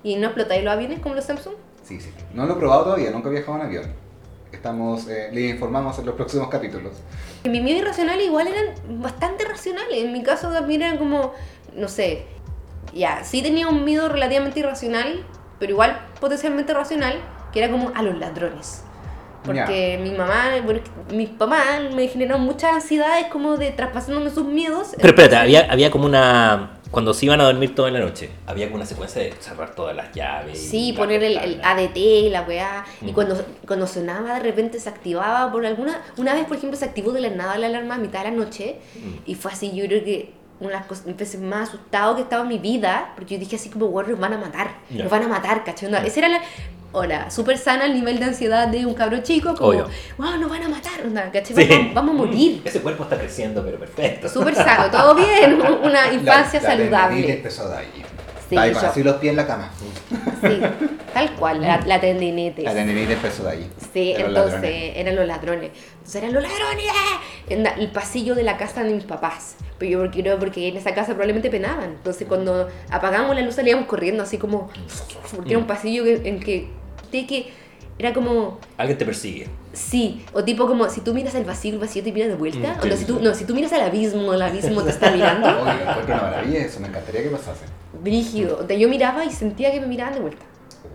¿Y no explotáis los aviones como los Samsung? Sí, sí. No lo he probado todavía, nunca he viajado en avión. Estamos, eh, le informamos en los próximos capítulos. En mi miedo irracional igual eran bastante racionales. En mi caso también eran como, no sé, ya, sí tenía un miedo relativamente irracional, pero igual potencialmente racional, que era como a los ladrones. Porque mi mamá, bueno, mis papás me generaron muchas ansiedades como de traspasándome sus miedos. Pero espérate, había, había como una. Cuando se iban a dormir toda la noche, había como una secuencia de cerrar todas las llaves. Sí, poner el. ADT, la weá. Y cuando, cuando sonaba, de repente se activaba por alguna. Una vez, por ejemplo, se activó de la nada la alarma a mitad de la noche. Y fue así, yo creo que una de las cosas, veces más asustado que estaba en mi vida. Porque yo dije así como, bueno, nos van a matar. Nos van a matar, ¿cachai? Esa era la. Hola, súper sana el nivel de ansiedad de un cabro chico. Como, Obvio. wow, nos van a matar, onda, ¿cachai? Sí. Vamos, vamos a morir. [laughs] Ese cuerpo está creciendo, pero perfecto. Súper sano, todo bien. [laughs] Una infancia La- la saludable. empezó de ahí. Sí, ahí yo- así los pies en la cama. Sí, tal cual, la, la tendinitis. La tendinitis empezó de ahí. Sí, de entonces ladrones. eran los ladrones. Entonces eran los ladrones ¡ah! en la- el pasillo de la casa de mis papás. Pero yo porque, creo porque en esa casa probablemente penaban. Entonces cuando apagamos la luz salíamos corriendo así como... Porque era un pasillo que- en que... que era como... Alguien te persigue. Sí, o tipo como si tú miras al vacío, el vacío te mira de vuelta. Mm, o no, si tú, no, si tú miras al abismo, el abismo te está mirando. [laughs] Oye, una maravilla eso, me encantaría que pasase. Brígido. O sea, yo miraba y sentía que me miraban de vuelta.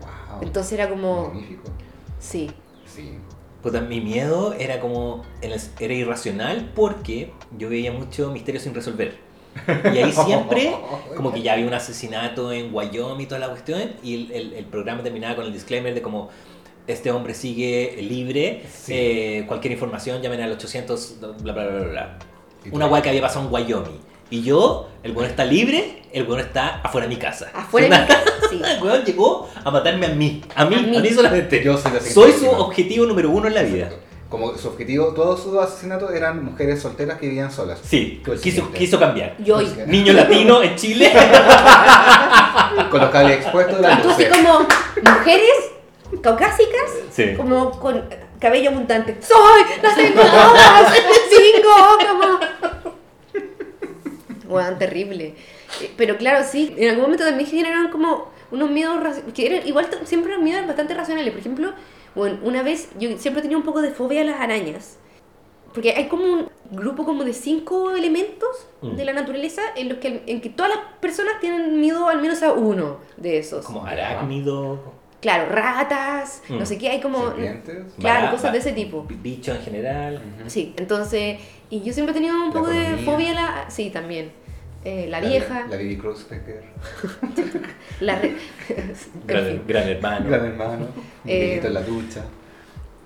Wow. Entonces era como... Magnífico. Sí. Sí. Puta, mi miedo era como. Era irracional porque yo veía mucho misterio sin resolver. Y ahí siempre, [laughs] como que ya había un asesinato en Wyoming y toda la cuestión, y el, el- el programa terminaba con el disclaimer de como. Este hombre sigue libre, Sí. eh, cualquier información llamen al 800, bla bla bla bla. Una guay que había pasado en Wyoming. Y yo, el weón está libre, el weón está afuera de mi casa. Afuera de mi casa, sí. [laughs] El weón llegó a matarme a mí. A mí, A a mí. solamente. Yo soy la Soy siguiente su objetivo número uno en la vida. Exacto. Como su objetivo, todos sus asesinatos eran mujeres solteras que vivían solas. Sí, quiso, quiso cambiar. Yo y Niño latino en Chile. [laughs] Con los cables expuestos de la Y tú así luz. como mujeres caucásicas, Sí. como con cabello abundante. ¡Soy! ¡Las tengo todas! [laughs] ¡Cinco! Como... Bueno, terrible. Eh, Pero claro, sí, en algún momento también generaron como unos miedos que eran, igual siempre eran miedos bastante racionales. Por ejemplo, bueno, una vez yo siempre tenía un poco de fobia a las arañas. Porque hay como un grupo como de cinco elementos Mm. de la naturaleza en los que, en que todas las personas tienen miedo al menos a uno de esos. Como arácnido. Claro, ratas, Mm. no sé qué, hay como... Serpientes. Claro, cosas de ese tipo. Bicho en general. Sí, entonces, y yo siempre he tenido un La poco de fobia a la... Sí, también. Eh, la vieja, La Bibi Cruz [laughs] la... re- [laughs] Gran, hermano. Gran hermano. Un Eh, viejito en la ducha.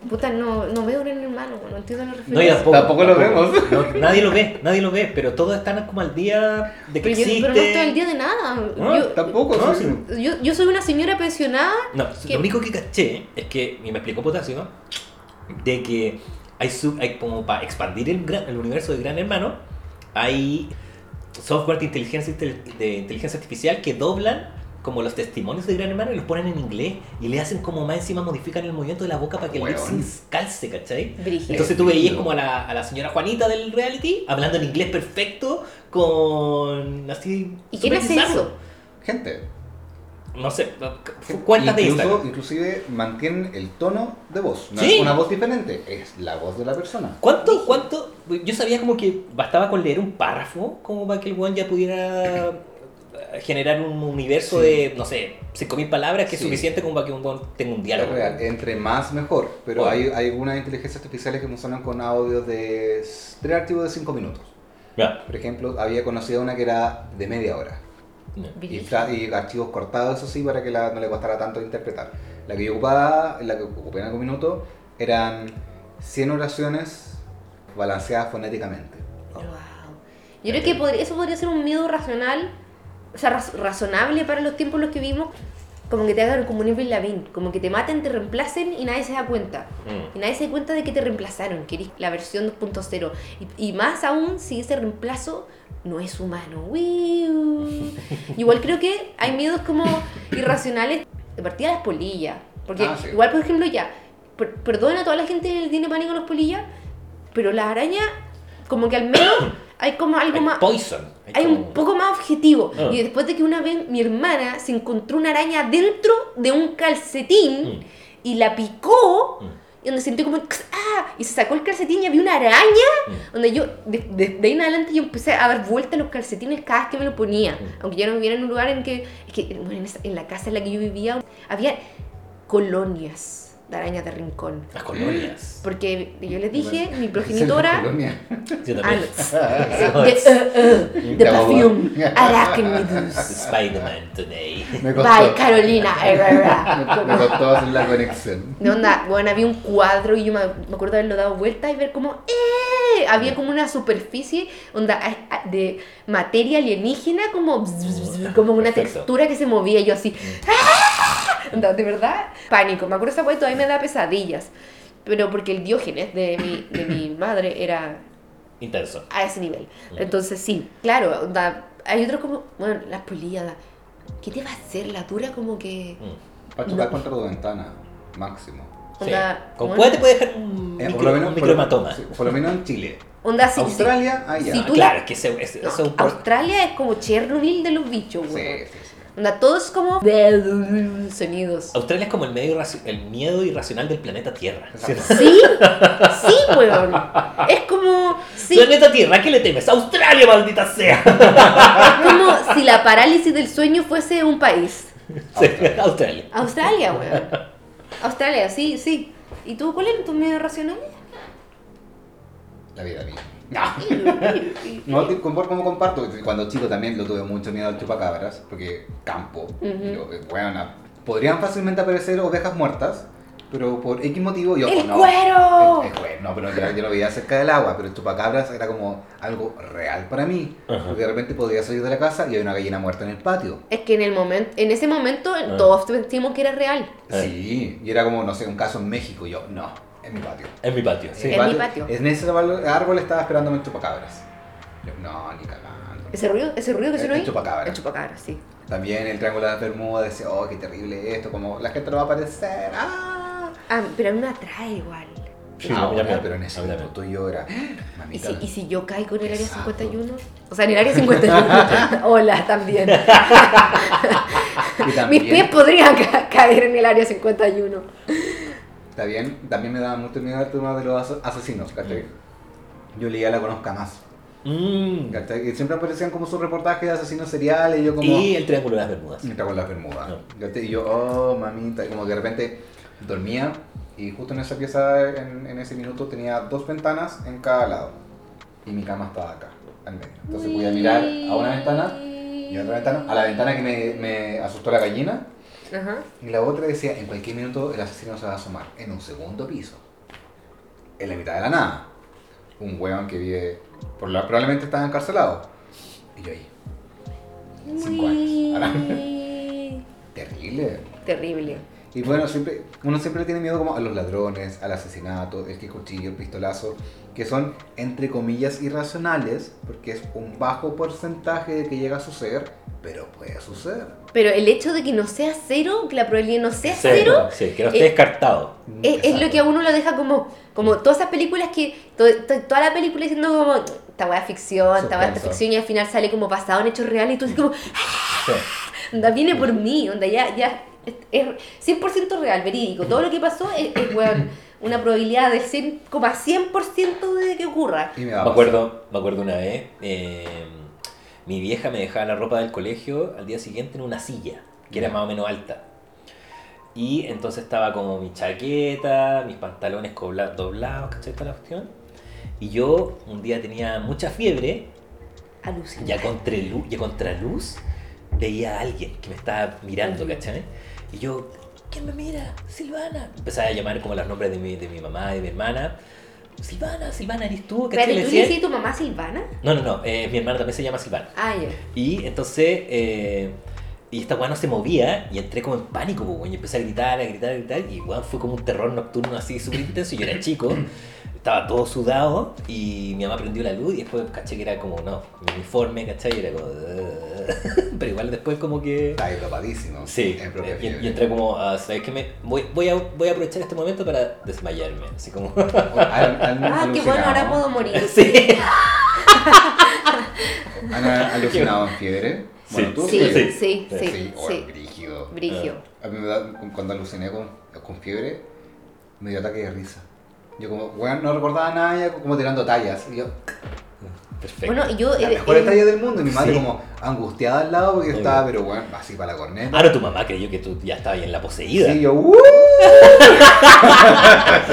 Puta, no, no veo Gran Hermano, no entiendo la No, referencia. yo tampoco. Tampoco lo vemos. No, nadie lo ve, nadie lo ve, pero todos están como al día de que pero, yo, existe. pero no estoy al día de nada. No, Yo- Tampoco, No, sí. yo, yo soy una señora pensionada. No, lo único que caché es que, y me explicó Potasio, de que hay, sub- hay como para expandir el, gran- el universo de Gran Hermano, hay software de inteligencia, intel- de inteligencia artificial que doblan como los testimonios de Gran Hermano y los ponen en inglés y le hacen como más encima modifican el movimiento de la boca para que el lip calce, ¿cachai? Brígido. Entonces tú veías como a la, a la señora Juanita del reality hablando en inglés perfecto con así... ¿Y quién hace eso? Gente. No sé, cuentas de Incluso- Instagram. Inclusive mantienen el tono de voz. No Sí. es una voz diferente, es la voz de la persona. ¿Cuánto, cuánto? Yo sabía como que bastaba con leer un párrafo como para que el weón ya pudiera [coughs] generar un universo Sí. de, no sé, 5.000 palabras que es suficiente como para que un tenga un diálogo. real, entre más mejor. Pero Bueno. hay, hay algunas inteligencias artificiales que funcionan con audios de tres archivos de 5 minutos. Ya. Por ejemplo, había conocido una que era de media hora. Y, archivos cortados, eso sí, para que la- no le costara tanto interpretar. La que yo ocupaba, la que ocupé en algún minuto, eran 100 oraciones balanceadas fonéticamente. Wow. Yo creo que podría- eso podría ser un miedo racional, o sea, raz- razonable para los tiempos en los que vivimos. Como que te hagan como un Avril Lavigne, como que te maten, te reemplacen y nadie se da cuenta. Mm. Y nadie se da cuenta de que te reemplazaron, que eres la versión 2.0. Y, y más aún si ese reemplazo no es humano. [laughs] Igual creo que hay miedos como irracionales de partida las polillas. Porque Ah, sí. igual, por ejemplo, ya, per- perdona a toda la gente que tiene pánico a las polillas, pero las arañas, como que al menos hay como algo Hay más... Poison. Hay como- un poco más objetivo. Ah. Y después de que una vez mi hermana se encontró una araña dentro de un calcetín Mm. y la picó, Mm. y donde sentí como ¡ah! y se sacó el calcetín y había una araña, Mm. donde yo, de, de- de ahí en adelante yo empecé a dar vueltas los calcetines cada vez que me lo ponía. Mm. Aunque yo no viviera en un lugar en que, es que bueno, en, esa- en la casa en la que yo vivía, había colonias de arañas de rincón. Las colonias. [gasps] Porque yo les dije, mi [laughs] progenitora... Yo también. [laughs] [laughs] The, uh, uh, the perfume Arachnidus Spider-Man today. Me costó, by Carolina Herrera. me costó hacer la conexión. De onda, bueno, había un cuadro y yo me, me acuerdo de haberlo dado vuelta y ver como ¡eh! Había como una superficie onda, de materia alienígena, como, bzz, como una Perfecto. textura que se movía. Y yo así, ¡ah! [laughs] Onda, de verdad, pánico. Me acuerdo esa weá todavía me da pesadillas. Pero porque el diógenes de mi, de mi [coughs] madre era Intenso. a ese nivel. Entonces, sí, claro, onda, hay otros como, bueno, las polillas, ¿qué te va a hacer? La dura como que... Mm. Para chocar No. contra tu ventana, máximo. Sí. Onda, Con bueno, puede te puede dejar un, Eh, micro, un por, microhematoma. sí, por lo menos en Chile. Onda, sí, sí. Australia, ahí ya. Sí, Ah, tú claro, la- es que ese, ese- No, es un Australia es como Chernobyl de los bichos, Sí, güey. sí, sí. Onda, todo es como sonidos. Australia es como el, medio el miedo irracional del planeta Tierra. Exacto. Sí, sí, weón. Es como, sí, Planeta Tierra, ¿a qué le temes? ¡Australia, maldita sea! es como si la parálisis del sueño fuese un país. Sí, Australia. Australia, weón. Australia, sí, sí. ¿Y tú cuál es tu miedo racional? La vida mía. [laughs] No, como comparto, cuando chico también lo tuve mucho miedo al chupacabras, porque campo. Ujú. yo, eh, bueno, podrían fácilmente aparecer ovejas muertas, pero por X motivo yo... ¡El no, cuero! el- el cuero, no, pero yo, yo lo veía cerca del agua, pero el chupacabras era como algo real para mí. Ajá. Porque de repente podía salir de la casa y había una gallina muerta en el patio. Es que en el momento, en ese momento Ah. todos sentimos que era real. Sí, y era como, no sé, un caso en México, yo, no, en mi patio. En mi patio. Sí, En mi patio. En ese árbol estaba esperándome el chupacabras. Yo, no, ni cagando. ¿Ese ruido, ese ruido que El- se el oye? chupacabra. El chupacabra, sí. También el Triángulo de las Bermudas decía, oh, qué terrible esto, como la gente no va a aparecer. ¡Ah! Ah, pero a mí me atrae igual. Sí, Ah, a mí también, pero en ese momento tú "Ah, ¿Y mamita. si, ¿Y si yo caigo en el área Exacto. 51? O sea, en el área 51. [laughs] Hola, también. [laughs] También, Mis pies podrían ca- caer en el área 51. También, también me daba mucho miedo el tema de los as- asesinos, ¿cachai? Yo leía La Conozca Más, Mm. ¿cachai? Y siempre aparecían como sus reportajes de asesinos seriales y yo como... Y el Triángulo de las Bermudas. Entra con las bermudas. No. ¿cachai? Y yo, oh, mamita, y como que de repente dormía y justo en esa pieza, en, en ese minuto, tenía dos ventanas en cada lado. Y mi cama estaba acá, al medio. Entonces voy a mirar a una ventana y a otra ventana, a la ventana que me, me asustó la gallina. Ajá. Y la otra decía, en cualquier minuto el asesino se va a asomar, en un segundo piso. en la mitad de la nada. Un weón que vive, por lo, probablemente estaba encarcelado. Y yo ahí, Cinco años. [laughs] Terrible. Terrible. Y bueno, siempre, uno siempre le tiene miedo como a los ladrones, al asesinato, el que cuchillo, el pistolazo, que son entre comillas irracionales, porque es un bajo porcentaje de que llega a suceder, pero puede suceder. Pero el hecho de que no sea cero, que la probabilidad no sea cero, Sí, que no esté Eh, descartado. es, es lo que a uno lo deja como, como todas esas películas que, to- to- toda la película diciendo como, esta weá es ficción, esta weá es ficción, y al final sale como basado en hechos reales, y tú dices como, Sí. onda, viene por mí, onda, ya, ya, es, es 100% real, verídico, todo lo que pasó es, es, weón, una probabilidad del 100,100% de que ocurra. Y me acuerdo, me acuerdo una vez, eh, mi vieja me dejaba la ropa del colegio al día siguiente en una silla, que era más o menos alta. Y entonces estaba como mi chaqueta, mis pantalones doblados, ¿cachai? Toda la cuestión. Y yo un día tenía mucha fiebre, Alucina. ya contra luz, ya contra luz veía a alguien que me estaba mirando, ¿cachai? Y yo, ¿quién me mira? Silvana. Empezaba a llamar como los nombres de mi, de mi mamá y de mi hermana. Silvana, Silvana, ¿eres tú? Le ¿tú le decía- decías a tu mamá Silvana? no, no, no, eh, mi hermana también se llama Silvana. Ah, ya. Y entonces, eh, y esta weá no se movía y entré como en pánico, pues, weón, y empecé a gritar, a gritar, a gritar, y weón, fue como un terror nocturno así súper intenso. y Yo era [coughs] chico, estaba todo sudado, y mi mamá prendió la luz, y después caché que era como, no, mi uniforme, ¿cachai? Y era como, [laughs] [laughs] pero igual después como que... Está dopadísimo. Sí, y, entré como, a, ¿sabes qué? Me, voy, voy, a, voy a aprovechar este momento para desmayarme, así como... ¿Han, han Ah, qué bueno, ahora puedo morir. [laughs] sí. ¿Han alucinado en fiebre? Bueno, tú Sí, sí, sí. sí, sí, Sí, oh, sí. brígido. Brigio. A mí me da, cuando aluciné con, con fiebre, me dio ataque de risa. Yo como, weón, no recordaba nada, ya como tirando tallas. Y yo, Perfecto. Bueno, y yo... la eh, mejor eh, del mundo. Y mi madre Sí. como angustiada al lado porque yo estaba, pero weón, así para la corneta. Ahora tu mamá creyó que tú ya estabas en la poseída. Sí, yo, uh, [laughs]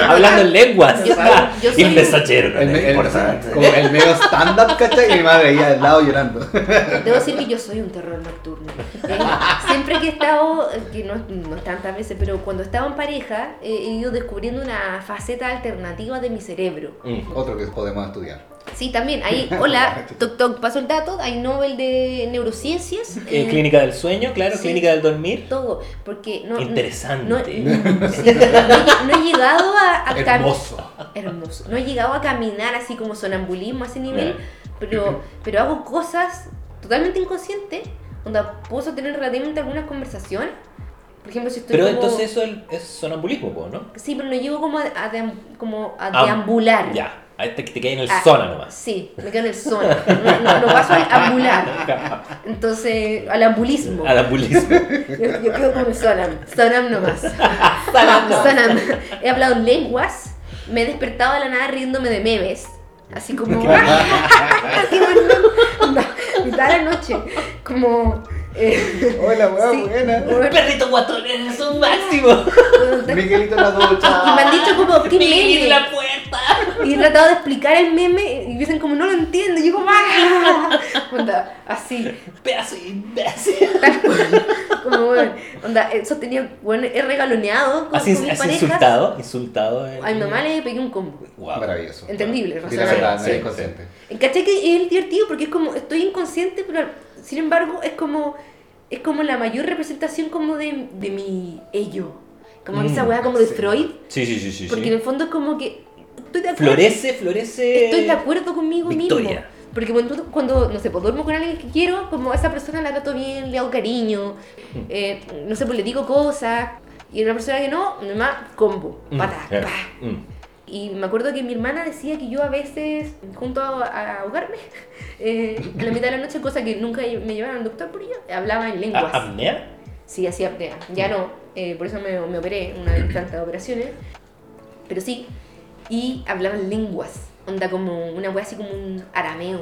Hablando en lenguas. Yo- yo soy- y el mensajero no el, es el- importante. [laughs] como el medio stand-up, ¿cachai? Y mi madre ahí al lado llorando. Debo decir que yo soy un terror nocturno. Eh, Siempre que he estado, que no, no tantas veces, pero cuando he estado en pareja, eh, he ido descubriendo una faceta alternativa de mi cerebro. Mm. Otro que podemos estudiar. Sí, también. Ahí, [laughs] hola, toc toc, paso el dato. Hay Nobel de Neurociencias. Eh, clínica del sueño, claro, sí. clínica del dormir. Todo. Porque no. Interesante. No, no- [laughs] sí, no- no he llegado a, a Hermoso. hermoso. No he llegado a caminar así como sonambulismo a ese nivel, pero, [clears throat] pero hago cosas totalmente inconscientes, donde puedo tener relativamente algunas conversaciones. Por ejemplo, si estoy Pero como- entonces eso es, sonambulismo, ¿no? Sí, pero no llego como a, a deam- como a deambular. Ya, ahí te, te quedas en el Ah, zona nomás. Sí, me quedo en el zona. No, no, no paso al ambular. Entonces, al ambulismo. Al ambulismo. Yo, yo quedo como en Sonam. Sonam nomás. Sonam. He hablado lenguas. Me he despertado de la nada riéndome de memes. Así como. Así, bueno, mitad de la noche. Como. Eh, Hola, weón, sí, buena. bueno, Perrito guatón, eres un máximo. Miguelito la y ducha. me han dicho como, ¿qué Miguelito en meme? la puerta. Y he tratado de explicar el meme y dicen como, no lo entiendo. Y yo como, ¡ah! [laughs] Onda, así. Pedazo de imbécil. Tal cual. Como, bueno, onda, eso tenía, bueno, he regaloneado con, ¿Has, con has parejas. insultado? Insultado. A mi mamá le pegué un combo. Wow. Maravilloso. Entendible, Sí, la razonable, verdad, sí. eres consciente. ¿Cachai que es divertido? Porque es como, estoy inconsciente, pero sin embargo es como, es como la mayor representación como de, de mi ello. Como Mm, esa weá como de sí. Freud. Sí, sí, sí, sí. Porque sí. en el fondo es como que estoy de acuerdo. Florece, florece. Estoy de acuerdo conmigo Victoria. mismo. Porque cuando, cuando, no sé, pues duermo con alguien que quiero, como a esa persona la trato bien, le hago cariño, Mm. eh, no sé, pues le digo cosas. Y una persona que no, nomás combo, Mm, pata, pa. mm. Y me acuerdo que mi hermana decía que yo a veces, junto a, a ahogarme, [laughs] eh, a la mitad de la noche, cosa que nunca me llevaron al doctor por ello, hablaba en lenguas. ¿A- ¿Apnea? Sí, hacía apnea. Ya no, eh, por eso me, me operé, una de mis tantas operaciones. Pero sí, y hablaba en lenguas. Onda como una wea así como un arameo.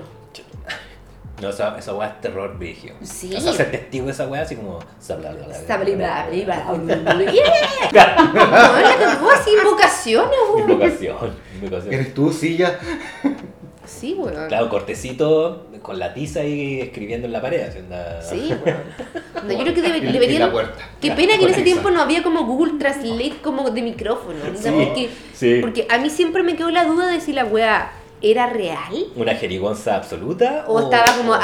No, esa, esa weá es terror, vigio. Sí. O sea, ser testigo de esa weá así como. sabla, bla, bla, bla, Está bla, bla, bla, bla, bla, bla, bla. bla, ¡Yeah! [laughs] No, así, invocaciones, weón. Invocación, invocación. ¿Eres tú, silla? Sí, weón. Claro, cortecito con la tiza ahí escribiendo en la pared. Sí, [laughs] weón. No, yo creo que debe- deberían... la puerta. Qué pena que en ese tiempo no había como Google Translate como de micrófono. ¿no? Sí, porque, sí. porque a mí siempre me quedó la duda de si la wea era real ¿Una jerigonza absoluta? o estaba como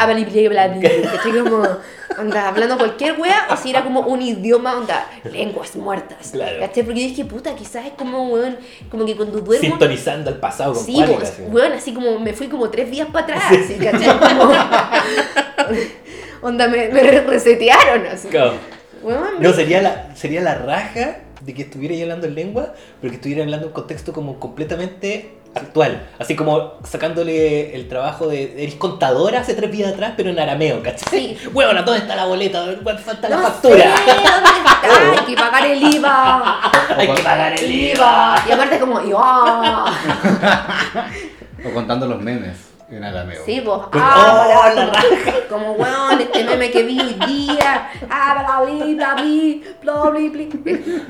como [laughs] onda, hablando cualquier wea o si era como un idioma onda lenguas muertas Claro. ¿cachai? porque yo dije puta quizás es como weón como que cuando duermo Sintonizando el pasado con Sí, cuál pues, así. weón, así como me fui como tres días para atrás, ¿cachai? Como, [laughs] onda, me, me resetearon, así. Claro. Weón, No, sería la, sería la raja de que estuviera hablando en lengua, pero que estuviera hablando en un contexto como completamente actual. Así como sacándole el trabajo de. Eres contadora hace tres días atrás, pero en arameo, ¿cachai? Sí. [laughs] Bueno, ¿dónde está la boleta? ¿Dónde falta la no factura? sé, ¿dónde está? [laughs] Hay que pagar el IVA. Hay que pagar el IVA. Y aparte como, y, ah. [laughs] O contando los memes en arameo. Sí, Con- ah, ¡Oh, la como, como, weón, este meme que vi hoy día, ah, bla, bla, bla, bla, bla,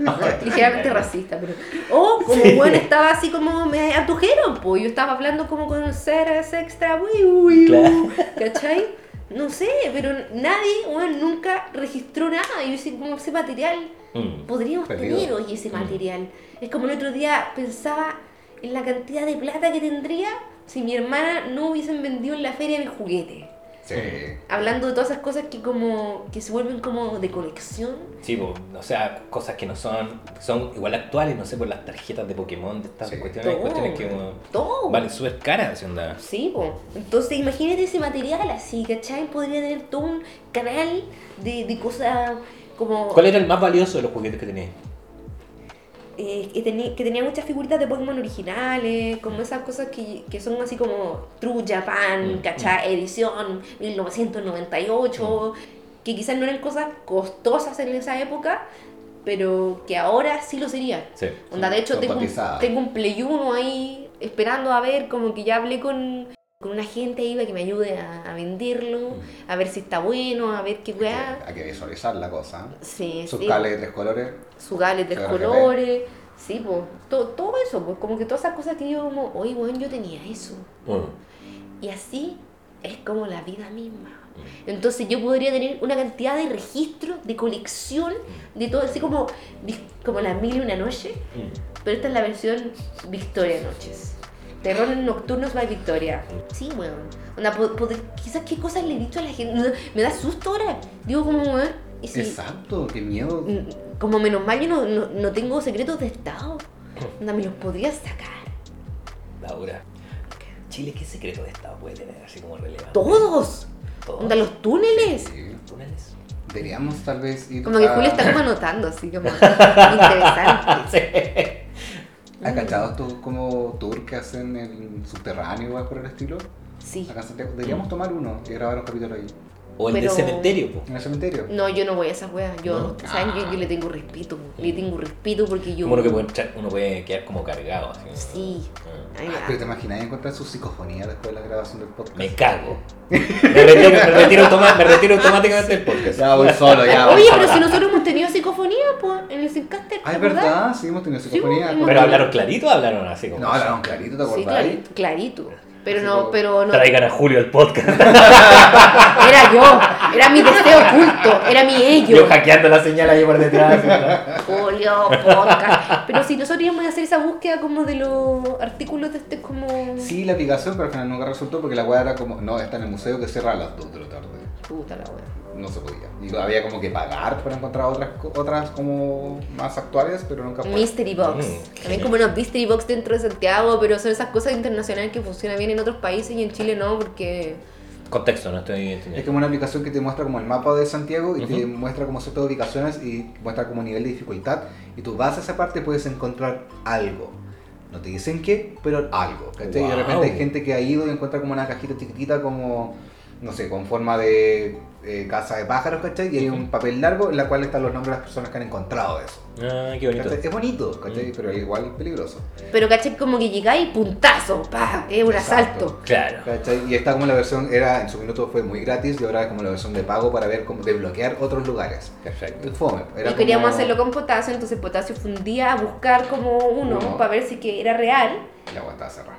bla, bla. Ligeramente racista, pero. O como, weón, estaba así como, me abdujeron, pues, yo estaba hablando como con seres extra, uy, uy, Claro. ¿cachai? No sé, pero nadie, weón, nunca registró nada. Y yo decía, como ese material, Mm. podríamos Perdido. tener hoy ese material. Es como el otro día pensaba en la cantidad de plata que tendría si mi hermana no hubiesen vendido en la feria mi juguete. Sí. Hablando de todas esas cosas que como que se vuelven como de colección. Sí, po, o sea, cosas que no son, son igual actuales, no sé, por las tarjetas de Pokémon, de estas Sí. cuestiones, Todo. cuestiones que uno- Todo. valen súper caras, onda. Sí, po. Entonces imagínate ese material así, ¿cachai? Podría tener todo un canal de, de cosas como... ¿Cuál era el más valioso de los juguetes que tenías? Eh, que, tenía, que tenía muchas figuritas de Pokémon originales, como esas cosas que, que son así como True Japan, Mm, ¿cachai? Edición 1998, que quizás no eran cosas costosas en esa época, pero que ahora sí lo serían. Sí. Onda, de hecho, tengo un, tengo un Play 1 ahí esperando a ver, como que ya hablé con, con una gente ahí para que me ayude a, a venderlo, Mm. a ver si está bueno, a ver qué weá. Hay que visualizar la cosa. Sí, Sus sí. de tres colores. su gale de RGB. colores, sí, pues, todo, todo eso, pues como que todas esas cosas que yo como, oye, bueno, yo tenía eso. Mm. Y así es como la vida misma. Entonces yo podría tener una cantidad de registros, de colección, de todo, así como, como las mil y una noche, Mm. pero esta es la versión Victoria Noches. Terror nocturnos by Victoria. Sí, weón. Onda, quizás qué cosas le he dicho a la gente. [laughs] Me da susto ahora. Digo como, weón. ¿y si- Exacto, qué miedo. Mm, como menos mal yo no, no, no tengo secretos de Estado. [clears throat] Onda, me los podría sacar. Laura. Chile, ¿qué secreto de Estado puede tener así como relevante? ¡Todos! Todos. Onda, los túneles. Sí. túneles. Deberíamos tal vez ir Como que a- Julia está como [laughs] anotando, así como [laughs] interesante. ¿Has cachado estos como tour que hacen en subterráneo o algo por el estilo? Sí. Acá Santiago. Deberíamos tomar uno y grabar un capítulo ahí. O el Pero- del cementerio, po. En el cementerio. No, yo no voy a esas weas. Yo, No. ¿saben? Yo, yo le tengo respeto. Le tengo respeto porque yo. Como uno que puede echar- uno puede quedar como cargado. Así. Sí. Ah. Ah, pero te imaginas encontrar su psicofonía después de la grabación del podcast. Me cago. [laughs] Me retiro, me retiro, automa- me retiro automáticamente del podcast. Ya voy solo, ya. voy Oye, solo. pero si nosotros hemos tenido psicofonía, pues, en el Zencaster. ¿te Ah, es verdad, sí, hemos tenido psicofonía. Sí, ¿Pero hablaron clarito o hablaron así como? No, hablaron clarito, ¿te Sí, acordás? clarito, clarito. Pero no, pero no. Traigan a Julio al podcast. [laughs] Era yo. Era mi deseo oculto. Era mi ello. Yo hackeando la señal ahí por detrás. [laughs] ¿no? Julio, podcast. Pero si nosotros íbamos a hacer esa búsqueda como de los artículos de este como. Sí, la aplicación, pero al final nunca resultó porque la weá era como, no, está en el museo que cierra a las 2 de la tarde. Puta la wea. No se podía. Y había como que pagar para encontrar otras, otras como más actuales, pero nunca fue. Mystery Box. Mm, También como unos Mystery Box dentro de Santiago, pero son esas cosas internacionales que funcionan bien en otros países y en Chile no, porque. Contexto, no estoy Es entendiendo. como una aplicación que te muestra como el mapa de Santiago y te Ujú. muestra como ciertas ubicaciones y muestra como nivel de dificultad. Y tú vas a esa parte y puedes encontrar algo. No te dicen qué, pero algo. ¿cachai? Y de Wow. repente hay gente que ha ido y encuentra como una cajita chiquitita como, no sé, con forma de eh, casa de pájaros, ¿cachai? Y hay un papel largo en la cual están los nombres de las personas que han encontrado eso. Ah, qué bonito. ¿cachai? Es bonito, ¿cachai? Mm. Pero igual es peligroso. Pero caché como que llegáis puntazo, pa, es un Exacto. asalto. Claro. ¿Cachai? Y está como la versión, era en su minuto fue muy gratis y ahora es como la versión de pago para ver cómo desbloquear otros lugares. Perfecto. Fome. Era y queríamos como- hacerlo con potasio, entonces potasio fue un día a buscar como uno, Uno. para ver si que era real. Y la agua estaba cerrada.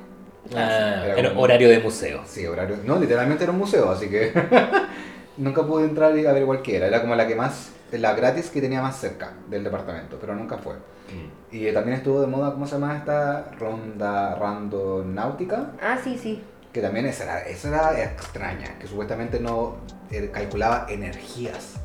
Ah, Era era como- horario de museo. Sí, horario. No, literalmente era un museo, así que. [laughs] [laughs] nunca pude entrar y averiguar qué era. Era como la que más, la gratis que tenía más cerca del departamento, pero nunca fue. Mm. Y también estuvo de moda, ¿cómo se llama esta? Ronda Randonáutica, Ah, sí, sí. que también esa era, esa era extraña, que supuestamente no eh, calculaba energías.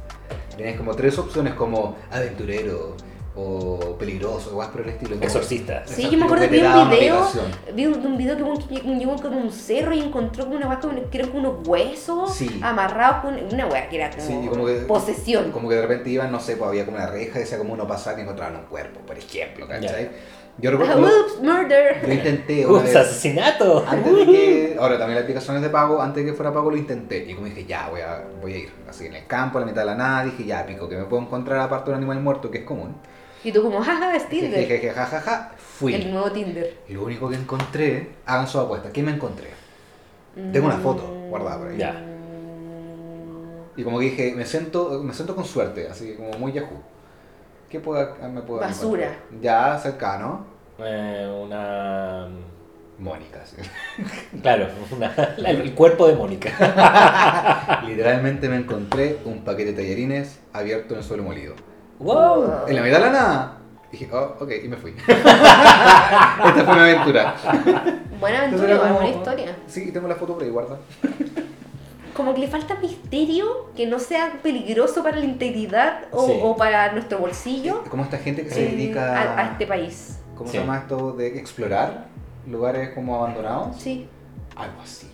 Tenías como tres opciones como aventurero o peligroso, o por el estilo. como- Exorcista. Sí, Exacto, yo me acuerdo que vi un video, vi un, un video que un- llegó como a un cerro y encontró como una weá como- que unos huesos Sí. amarrados con una weá que era como, Sí, como que, posesión. Como que de repente iban, no sé, pues había como una reja y decía como uno pasaba y encontraban un cuerpo, por ejemplo, ¿cachai? Yo Ah, recuerdo, lo, Whoops, murder. lo intenté una Ups, vez. asesinato. Antes de que, [laughs] ahora también la aplicación es de pago, antes de que fuera pago lo intenté. Y como dije, ya, voy a, voy a ir. Así en el campo, a la mitad de la nada, dije, ya, pico, que me puedo encontrar aparte de un animal muerto, que es común. Y tú como, jaja, es Tinder. Jejeje, jajaja, fui. El nuevo Tinder. Y lo único que encontré, hagan su apuesta, ¿qué me encontré? Tengo una foto guardada por ahí. Ya. Y como que dije, me siento, me siento con suerte, así como muy Yahoo. ¿Qué puedo, me puedo Basura. encontrar? Ya, cercano. Eh, una. Mónica, sí. [laughs] Claro, una- la- el cuerpo de Mónica. [laughs] Literalmente me encontré un paquete de tallarines abierto en el suelo molido. ¡Wow! En la mitad de la nada. Dije, oh, ok, y me fui. [laughs] Esta fue mi aventura. Buena aventura, como- buena historia. Sí, tengo la foto por ahí, guarda. Como que le falta misterio, que no sea peligroso para la integridad o, Sí. o para nuestro bolsillo Como esta gente que se eh, dedica a, a este país. ¿Cómo Sí. se llama esto? De explorar lugares como abandonados. Sí. Algo así.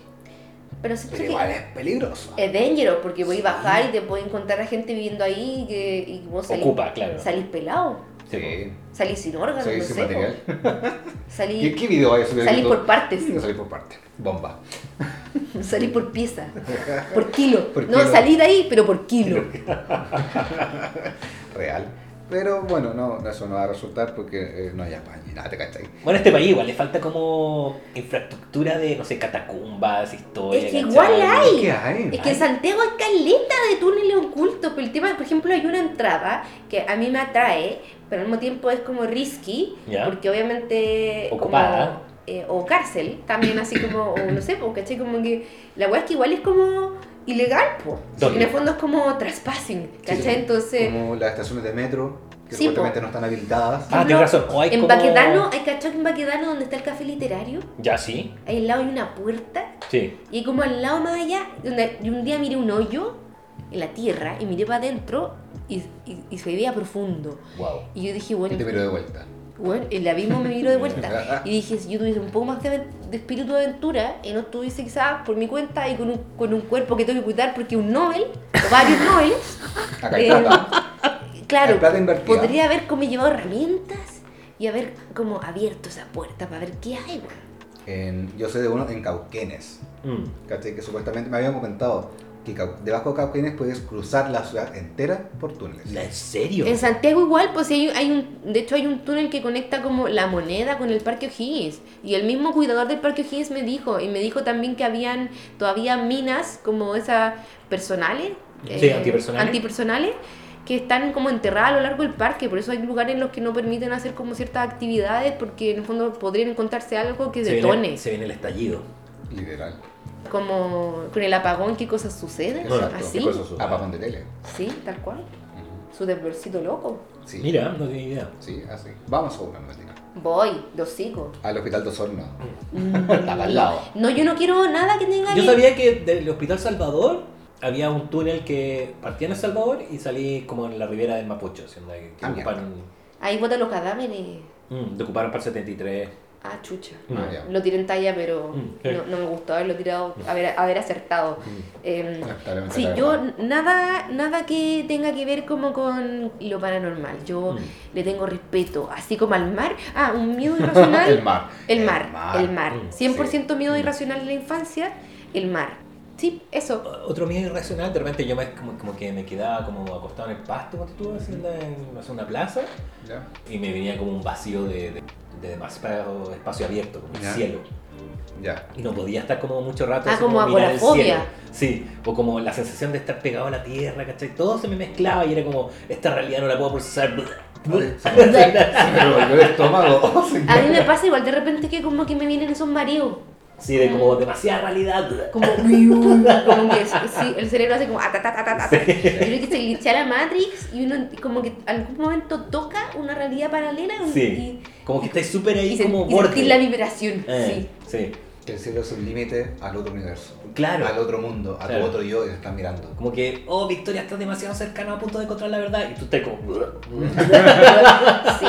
Pero siento Pero que igual es peligroso. es dangerous porque voy a Sí. bajar y te puedo encontrar a gente viviendo ahí y, que, y vos salís, Ocupa, claro. salís pelado, Sí. salís sin órganos, no sin sé. material. po. [laughs] ¿Qué, Salís, ¿Qué video hay salís por partes, Salís por parte. Bomba. [laughs] salís por pieza, por kilo. [laughs] Por no, kilo. salí de ahí, pero por kilo. Real. Pero bueno, no, eso no va a resultar porque eh, no hay España y nada, te cachai. Bueno, a este país igual le falta como infraestructura de, no sé, catacumbas, historia. Es que ¿cachai? igual hay. ¿Qué hay? Es que en Santiago hay caleta de túneles ocultos, pero el tema, por ejemplo, hay una entrada que a mí me atrae, pero al mismo tiempo es como risky, Ya. porque obviamente... como, Ocupada. eh, o cárcel, también así como, o no sé, porque ¿cachai? Como que la weá es que igual es como ilegal, po. ¿Dónde? En el fondo es como trespassing, ¿cachai? Sí, Entonces, Como las estaciones de metro, que Sí, supuestamente no están habilitadas. Ah, tienes razón. O hay en como- Baquedano, ¿hay cachai que en Baquedano donde está el café literario? Ya, sí. Ahí al lado hay una puerta Sí. Y como al lado más allá, donde yo un día miré un hoyo en la tierra y miré para adentro y, y, y se veía profundo. Wow. Y yo dije, Y bueno, te miro de vuelta. bueno, el abismo me miró de vuelta. [laughs] Y dije, si yo tuviese un poco más de, de espíritu de aventura y no estuviese quizás por mi cuenta y con un, con un cuerpo que tengo que cuidar porque un Nobel, o varios Nobel, Acá hay Eh. Claro, Hay plata invertida. podría haber como llevado herramientas y haber como abierto esa puerta para ver qué hay, weón. En- yo sé de uno en Cauquenes. Mm. ¿Cachai? Que supuestamente me habían comentado que debajo de Cauquenes puedes cruzar la ciudad entera por túneles. ¿En serio? En Santiago igual, pues sí, hay, hay un, de hecho hay un túnel que conecta como la moneda con el Parque O'Higgins. Y el mismo cuidador del Parque O'Higgins me dijo, y me dijo también que habían todavía minas como esas personales. eh, Sí, antipersonales. antipersonales, que están como enterradas a lo largo del parque. Por eso hay lugares en los que no permiten hacer como ciertas actividades, porque en el fondo podrían encontrarse algo que se, detone. viene, se viene el estallido. Literal. Como con el apagón, ¿qué cosas suceden? Exacto. Así, ¿Qué cosas suceden? Apagón de tele. sí, tal cual. Su temblorcito loco. Sí. Mira, no tenía idea. Sí, así. Vamos a una mentira. Voy, de hocico. Al hospital de Osorno. Mm. Estaba al lado. No, yo no quiero nada que tenga Yo sabía que del Hospital Salvador había un túnel que partía en El Salvador y salí como en la ribera del Mapocho, así, donde- que Ah, ocuparon, Ahí botan los cadáveres. mm, te ocuparon para el 73. Ah, chucha. Mm. Ah. Lo tiré en talla, pero Mm, no, no me gustó haberlo tirado, haber, haber acertado. Mm. Eh, sí, yo nada, nada que tenga que ver como con lo paranormal. Yo Mm. le tengo respeto, así como al mar. Ah, un miedo irracional. [laughs] el mar. El mar, el mar. Mm, 100% miedo irracional en la infancia, el mar. Sí, eso. Otro miedo irracional, de repente yo me, como, como que me quedaba como acostado en el pasto cuando estuve haciendo en sé, una plaza Ya. y me venía como un vacío de, de, de demasiado espacio abierto, como el cielo. Ya. Y no podía estar como mucho rato. Ah, así como mirar el cielo. Sí, o como la sensación de estar pegado a la tierra, ¿cachai? Todo se me mezclaba y era como, esta realidad no la puedo procesar. [laughs] Se me se me revolvió el estómago. [laughs] A mí me pasa igual de repente que como que me vienen esos mareos. Sí, de como demasiada realidad. Como, [laughs] como que sí, el cerebro hace como ah, ta. Yo creo que se glitcha la Matrix y uno como que en algún momento toca una realidad paralela y- Sí. y, Como que estáis súper ahí y, como y borde. sentir la vibración. Eh, sí. Que el cielo es un límite al otro universo. Claro. Al otro mundo, a Claro. tu otro yo que te están mirando. Como que, oh, Victoria, estás demasiado cercano a punto de encontrar la verdad. Y tú estás como. Sí.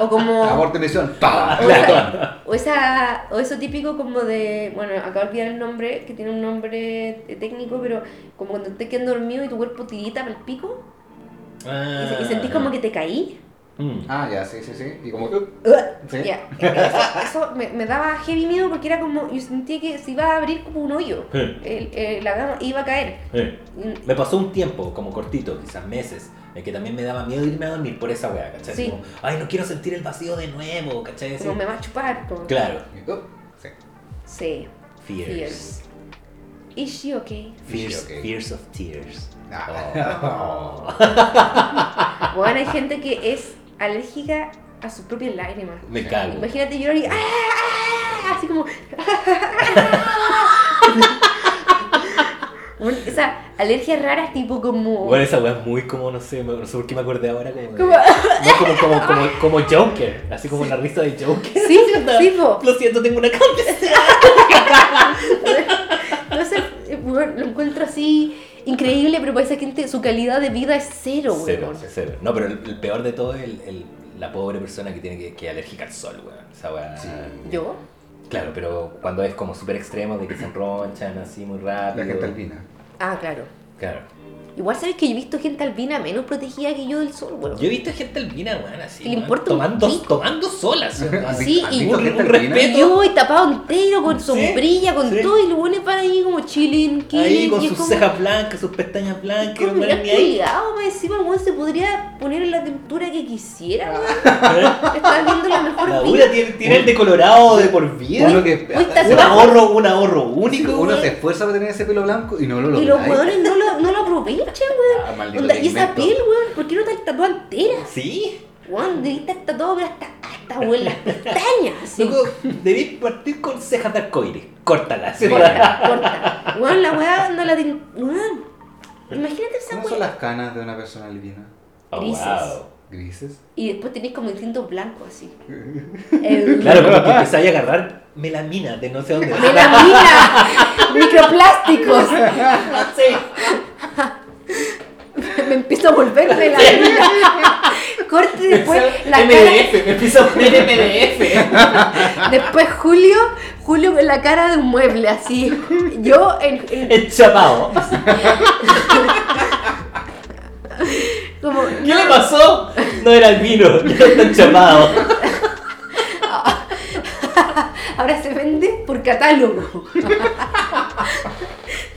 O como. Aborto misión. ¡Pam! O, esa, o, esa, o eso típico como de, bueno, acabo de olvidar el nombre, que tiene un nombre técnico, pero como cuando te quedas dormido y tu cuerpo tirita para el pico y, se- y sentís como que te caí. Mm. Ah, ya, sí, sí, sí. Y como que. Sí. Ya, Eso, eso me, me daba heavy miedo porque era como, yo sentía que se iba a abrir como un hoyo, el- el- la cama iba a caer. Y- Me pasó un tiempo, como cortito, quizás meses, en que también me daba miedo irme a dormir por esa wea, ¿cachai? Sí. Como, ay, no quiero sentir el vacío de nuevo, ¿cachai? Como me va a chupar. Como, Claro. Sí. Sí. Fears. Fears. Is she okay? Fears, fears of tears. Ah. Oh. [laughs] Bueno, hay gente que es alérgica a sus propias lágrimas. Me cago. Imagínate llorar y ¡ah! ¡ah! así como [laughs] [laughs] Bueno, esa alergia rara es tipo como Bueno, esa wea es muy como, no sé, no sé por qué me acordé ahora como... de- Como- [laughs] No, como, como, como, como Joker, así como la risa de Joker. Sí, sí, po. Lo siento, tengo una cámara. Entonces, bueno, lo encuentro así increíble, pero para esa gente su calidad de vida es cero, Cero, weón. cero. No, pero el, el peor de todo es el, el- la pobre persona que tiene que, que alérgica al sol, weón. Esa weá. Sí. ¿Yo? Claro, pero cuando es como súper extremo, de que se enronchan así muy rápido. La gente albina. Ah, claro. Claro. Igual sabes que yo he visto gente albina menos protegida que yo del sol, weón. Yo he visto gente albina, weón, así. Que le weón, importa un tomando, pico. tomando sola, [laughs] ¿sí? ¿Has Sí, visto- has y un- respeto. Y yo voy tapado entero con Sí, sombrilla, con sí. todo, y los buenos para ahí como chilling, killing. Ahí con sus como- cejas blancas, sus pestañas blancas, ahí. culiao, más encima weón se podría poner en la temperatura que quisiera, weón. Estás viendo la mejor La vida. tiene, tiene el decolorado de por vida. Uno que. Un ahorro, un ahorro único, Uno weón. se esfuerza para tener ese pelo blanco y no lo logra. Y los weones no lo, no lo aprovechan, weón. Ah, maldito Onda, y esa piel, weón, ¿por qué no está tatuada entera? Sí. Weón, debería estar tatuado, pero hasta, hasta weón, las pestañas. Loco, debís partir con cejas de arcoíris. Córtalas. Corta, corta. Weón, la weá no la ten... Weón. Imagínate esa ¿Cómo son las canas de una persona albina? Oh, Grises. wow. ¿Grises? Y después tenéis como distintos blancos así. [laughs] Eh, Claro, como que empezáis a agarrar melamina de no sé dónde. Melamina, [laughs] microplásticos. Sí. Empiezo a volver melamina. [laughs] Corte y después la cara. MDF, me empiezo a poner MDF. [laughs] Después Julio, Julio con la cara de un mueble así. Yo en, en- [laughs] Enchapado. como ¿Qué le pasó? No era el vino, era enchapado. ahora se vende por catálogo.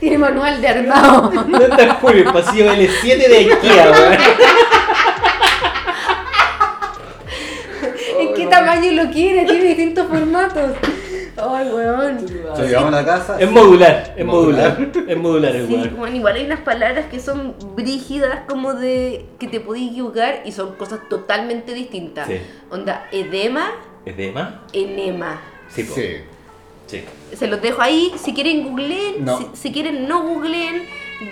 [laughs] Tiene manual de armado. [laughs] ¿Dónde está Julio? El pasillo L7 de Ikea, weón. [laughs] ¿En qué tamaño lo quiere? Tiene distintos formatos. Ay, weón. Lo llevamos a la casa. Es modular, es Modular. Es modular el Sí, bueno, igual hay unas palabras que son brígidas como de que te podías equivocar y son cosas totalmente distintas. Sí. Onda, edema, ¿Edema? enema. Sí, po. Sí. Sí. Se los dejo ahí, si quieren googleen, No. si, si quieren no googleen,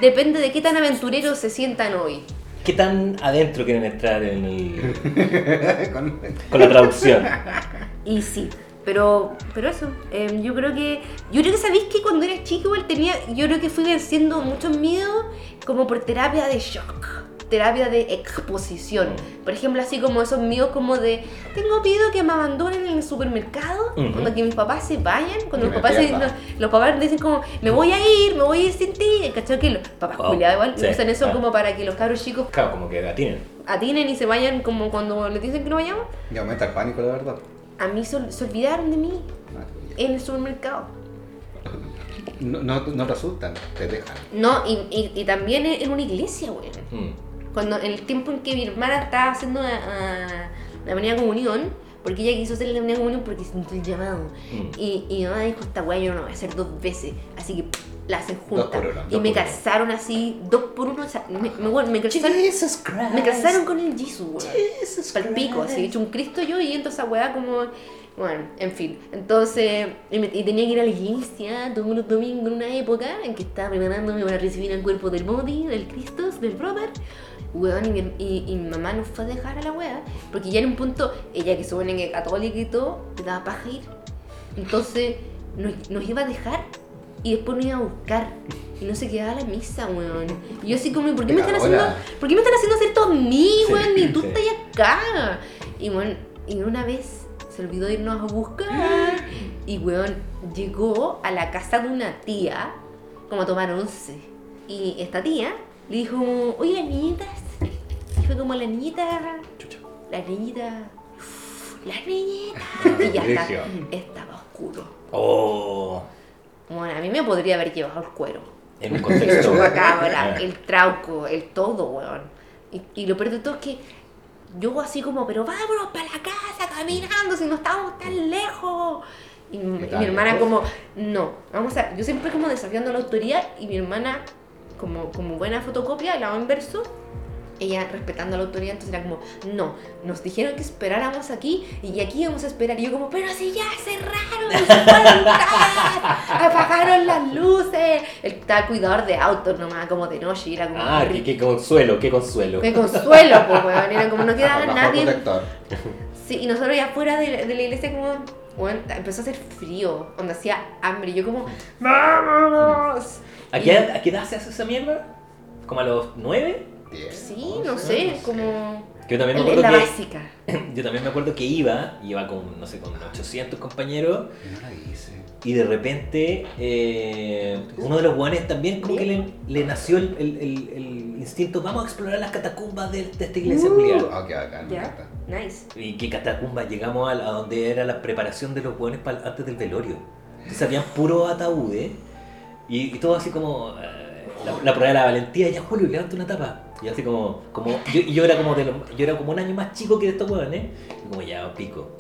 depende de qué tan aventureros se sientan hoy. ¿Qué tan adentro quieren entrar en el... [laughs] Con- con la traducción? Y sí, pero, pero eso, em, yo creo que, yo creo que sabéis que cuando era chico igual tenía, yo creo que fui venciendo muchos miedos como por terapia de shock, terapia de exposición. Por ejemplo, así como esos miedos como de, tengo miedo que me abandonen en el supermercado, Ujú. cuando que mis papás se vayan, cuando los papás, se- los, los papás dicen como, me voy a ir, me voy a ir sin ti, ¿cachai? Que los papás Wow. culiados igual Sí, usan eso claro. como para que los cabros chicos Claro, como que gatinen. atinen y se vayan como cuando les dicen que no vayamos. Y aumenta el pánico, la verdad. A mí se, ol- se olvidaron de mí en el supermercado. No, no, no te asustan, te dejan. No, y, y, y también en una iglesia, güey. Mm. Cuando en el tiempo en que mi hermana estaba haciendo la, la primera comunión, porque ella quiso hacer la primera comunión porque sintió el llamado. Mm. Y, y mi mamá dijo, esta weá yo no la voy a hacer dos veces, así que la hacen uno, y me calzaron así, dos por uno, o sea, me, me, me Christ. me calzaron con el Jesus, weón. Jesus Pal pico, así, hecho un Cristo yo y entonces esa weá como Bueno, en fin. Entonces, y, me- y tenía que ir a la iglesia todos los domingos en una época en que estaba preparándome para recibir el cuerpo del Modi, del Cristo, del brother. Weón, y, mi- y, y mi mamá nos fue a dejar a la wea, porque ya en un punto, ella que supone que católica y todo, le daba paja ir. Entonces, nos, nos iba a dejar y después nos iba a buscar. Y no se quedaba a la misa, weón. Y yo así como, ¿por qué me están haciendo. ¿por qué me están haciendo hacer esto a mí, Sí, weón? Ni tú sí. estás acá. Y bueno, y una vez se olvidó irnos a buscar. Y weón, llegó a la casa de una tía, como a tomar once. Y esta tía le dijo, oye, las niñitas. Y fue como la niñita, Chucha. la niñita, la niñita. [laughs] Y ya está, estaba oscuro. Oh. Bueno, a mí me podría haber llevado el cuero. En un contexto. La [laughs] cabra, Ah. el trauco, el todo, weón. Y, y lo peor de todo es que yo así como, pero vámonos para la casa caminando si no estamos tan lejos. Y, mi- y tan mi hermana como, no, vamos a, yo siempre como desafiando la autoridad y mi hermana como, como buena fotocopia, el lado inverso, ella respetando a la autoridad, entonces era como, no, nos dijeron que esperáramos aquí y aquí vamos a esperar. Y yo como, pero si ya cerraron, [laughs] apagaron las luces. El, cuidador de autos nomás, como de noche, era como... Ah, qué, qué consuelo, qué consuelo. Qué consuelo, pues, weón, era como no [laughs] quedaba nadie. Sí, y nosotros ya fuera de, de la iglesia como... Bueno, empezó a hacer frío, donde hacía hambre. Y yo como, mm. ¡vámonos! ¿A qué, edad, ¿A qué edad se hace esa mierda? ¿Como a los nueve? Sí, no sé, no como... Yo también, me acuerdo que, básica. [coughs] yo también me acuerdo que iba, iba con, no sé, con 800 compañeros. Y de repente, eh, uno de los guanes también como que le, nació el, instinto, vamos a explorar las catacumbas de, de esta iglesia. Uh, acá, yeah. nice. Y qué catacumbas, llegamos a, donde era la preparación de los guanes antes del velorio. Entonces habían puro ataúd, ¿eh? y, todo así como, eh, la, prueba de la valentía, ya Julio, levanta una tapa y así como, como yo, y yo era como de los- yo era como un año más chico que estos hueones. Y como ya pico.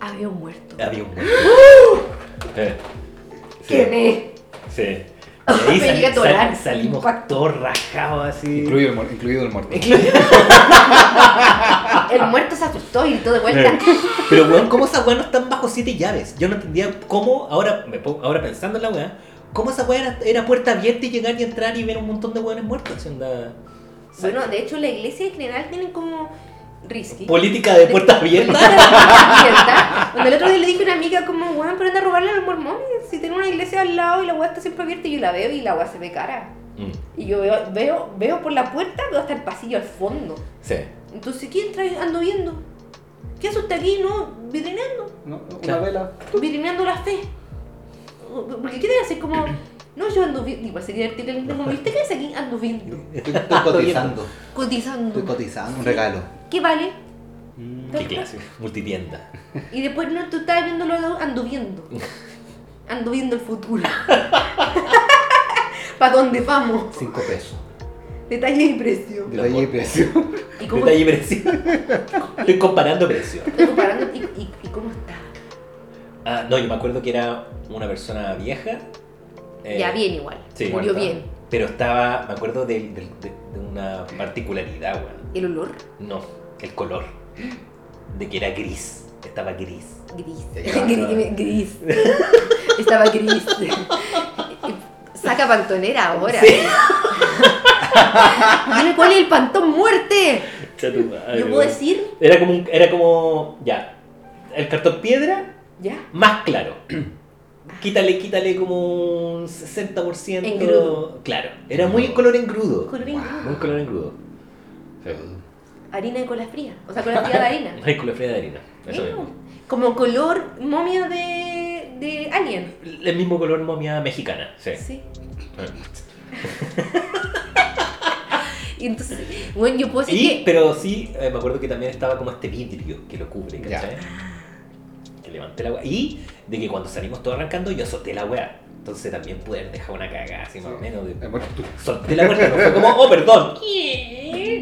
Había un muerto. Había un [gasps] muerto. Eh, sí, Quedé. sí. [laughs] Y ahí sal- salimos todos rajados así. Incluido el, incluido el muerto. [laughs] El muerto se asustó y gritó de vuelta. Pero weón, ¿cómo esas no están bajo siete llaves? Yo no entendía cómo, ahora, me pongo- ahora pensando en la wea, ¿cómo esa wea era, era puerta abierta y llegar y entrar y ver un montón de weones muertos? Onda- Bueno, de hecho, la iglesia en general tiene como risky. Política de puerta abierta. abierta. Cuando el otro día le dije a una amiga como, weón, pero anda a robarle a los mormones. Si tiene una iglesia al lado y la weá está siempre abierta y yo la veo y la weá se ve cara. Mm, Y yo veo, veo, veo por la puerta que hasta el pasillo al fondo. sí. Entonces, ¿quién entra ando viendo? ¿Qué hace usted aquí, no? Vitrineando. ¿No? Una Claro. vela. Vitrineando la fe. Porque ¿qué debe hacer como... No, yo ando viendo. Igual sería divertido el como, ¿viste qué hace aquí? Ando viendo. Estoy, estoy cotizando. Cotizando. Estoy cotizando. Un regalo. ¿Qué vale? Mm, Qué clase. Multitienda. Y después no, tú estás viendo lo de- ando viendo. Ando viendo el futuro. [laughs] ¿Para dónde vamos? Cinco pesos. Detalle y precio. Detalle y precio. ¿Y cómo Detalle y precio. [laughs] Estoy comparando precios. estoy comparando? ¿Y, y, y cómo está? Ah, no, yo me acuerdo que era una persona vieja. eh, ya, bien igual. sí, Murió bien. Pero estaba, me acuerdo de, de- de- de una particularidad, weón. ¿El olor? No, el color. De que era gris. Estaba gris. Gris. [laughs] Gris. gris. [laughs] Estaba gris. Saca pantonera ahora. Sí. [laughs] Dime cuál es el pantón muerte. Cha tu madre, Yo puedo decir, Era como, un- era como, ya, el cartón piedra ya. más claro. [clears throat] Quítale, quítale como un 60%. Engrudo. Claro, era muy color engrudo. Colorín. Muy color engrudo. Harina de cola fría. O sea, cola fría de harina. [laughs] Ay, color fría de harina. Eso mismo. Como color momia de, de alien. El mismo color momia mexicana, sí. Sí. [laughs] [laughs] Y entonces, bueno, yo puedo decir Y, que. pero sí, eh, me acuerdo que también estaba como este vidrio que lo cubre. ¿cachai? Que levanté la weá. Y de que cuando salimos todos arrancando, yo solté la weá. Entonces también pude haber dejado una cagada así más o menos. de-. Solté la puerta, no fue como, oh, perdón.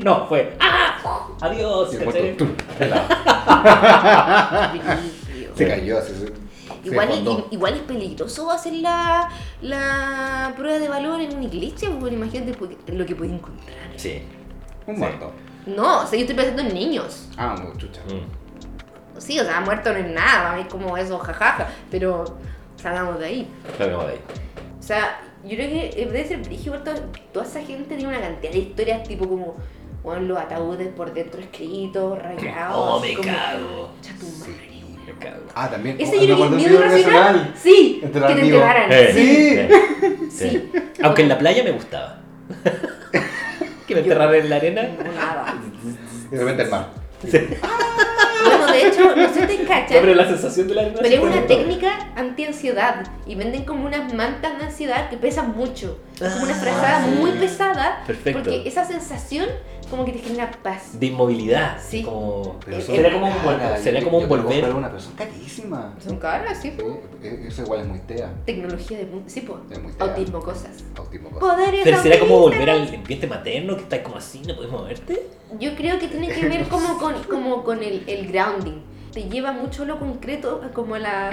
No, fue, ah, adiós. Se cayó así. Igual, i- igual es peligroso hacer la, la prueba de valor en una iglesia, porque imagínate pues, lo que puedes encontrar. Sí. Un Sí. muerto. No, o sea, yo estoy pensando en niños. Ah, muy chucha. Mm. Sí, o sea, muerto no es nada, es como eso, jajaja, pero salgamos de ahí. Salgamos de ahí. O sea, yo creo que debe ser brígido, toda, toda esa gente tiene una cantidad de historias, tipo como, bueno, los ataúdes por dentro escritos, rayados. Oh, me como, cago. Cago. Ah, también. Ese oh, yo creo que me es acuerdo miedo irracional. Sí, Entre que te enterraran. Eh. Sí. Sí. Sí. Aunque en la playa me gustaba. [laughs] [laughs] que me enterraran en la arena. No, nada. Y de repente el mar. Bueno, [laughs] no sé si te No, cachan, pero la sensación de la pero es una técnica anti-ansiedad y venden como unas mantas de ansiedad que pesan mucho. Es como una Ah, frazada sí. muy pesada Perfecto. porque esa sensación como que te genera paz. De inmovilidad. Sí. Como... Pero son Será como un, será yo- como un volver. una, pero son carísimas. Son caras, sí. Sí, e- eso igual es muy tea. Tecnología de sí, po. Es muy tea. autismo, cosas. Autismo cosas. Poderes Pero será como volver al ambiente materno que estás como así, no puedes moverte. Yo creo que tiene que ver como con, como con el, el grounding. Te lleva mucho lo concreto como a la,